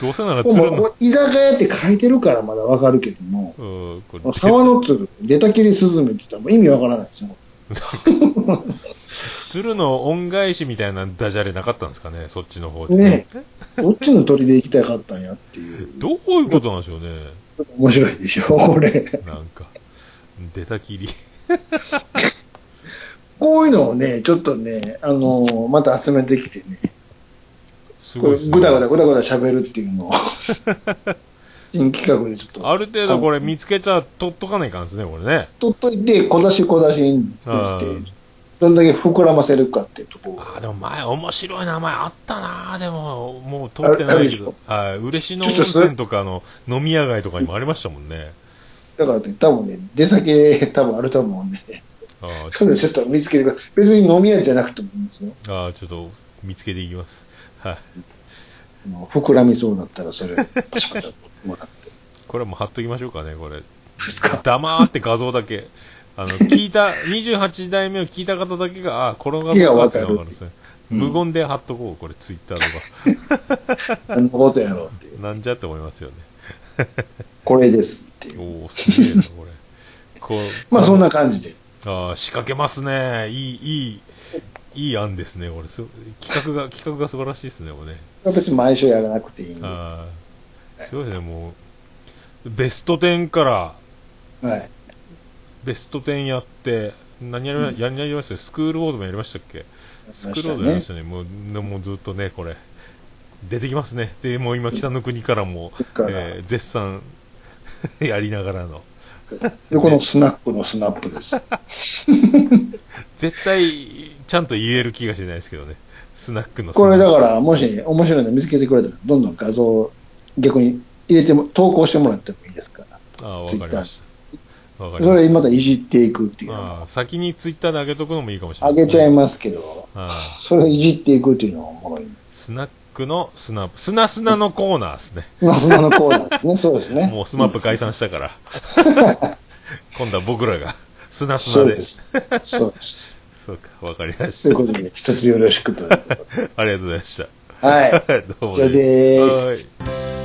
どうせなられ。鶴の、居酒屋って書いてるからまだわかるけども、うん、これもう沢の鶴、出たきりスズメって言ったらもう意味わからないですよ。鶴の恩返しみたいなダジャレなかったんですかね、そっちの方で。ねどっちの鳥で行きたかったんやっていう。どういうことなんでしょうね。面白いでしょ、これ。なんか、出た切り。こういうのをね、ちょっとね、あのーまた集めてきてね、こすごいぐだぐだぐだぐだ喋るっていうのを、新企画でちょっと、ある程度これ見つけちゃ取っとかないかんですね、これね。取っといて、小出し小出しにして、どんだけ膨らませるかっていうところあーでも前、面白い名前あったなでも、もう通ってないけど。はい。嬉野温泉とかの飲み屋街とかにもありましたもんね。だからね、多分ね、出先多分あると思うんで、あーそういうのちょっと見つけてく。別に飲み屋じゃなくてもいいんですよ。あー、ちょっと見つけていきます。はい。あの膨らみそうだったらそれ、パシャパシャもらって。これも貼っときましょうかね、これ。ですか？黙って画像だけ。あの、聞いた、28代目を聞いた方だけが、ああ、この画いや像だってわかるのがわかるんですね。うん無言で貼っとこう、これ、ツイッターとか。何のことやろうっていう。なんじゃって思いますよね。これですっていう。おおすげえな、これ。こう。まあそんな感じです。ああ、仕掛けますね。いい、いい、いい案ですね、これ。す企画が、企画が素晴らしいですね、これね。別に毎週やらなくていいんで。はああ、すごいですね、もう。ベスト10から、い。ベスト10やって、何やりやりましたスクールウォーズもやりましたっけ？スクールウォーズやりましたね。もう、でもうずっとね、これ。出てきますね。で、もう今、北の国からも、えー絶賛 やりながらの。で、このスナックのスナップです。絶対、ちゃんと言える気がしないですけどね。スナックのこれだから、もし面白いの見つけてくれたら、どんどん画像、逆に入れても、投稿してもらってもいいですから。ああ、わかりましそれまたいじっていくっていうた。のああ、先にツイッターで上げとくのもいいかもしれない。あげちゃいまますけど、ああそれをいじっていくっていうのがおもろい。スナックのスナップ、スナスナのコーナーですね。スマスマのコーナーですね。そうですね。もうスマップ解散したから。今度は僕らが、スナスナでそうで。す。そうです。そうか、わかりましそういうことで、一つよろしくと。ありがとうございました。はい。どうも以上ですはい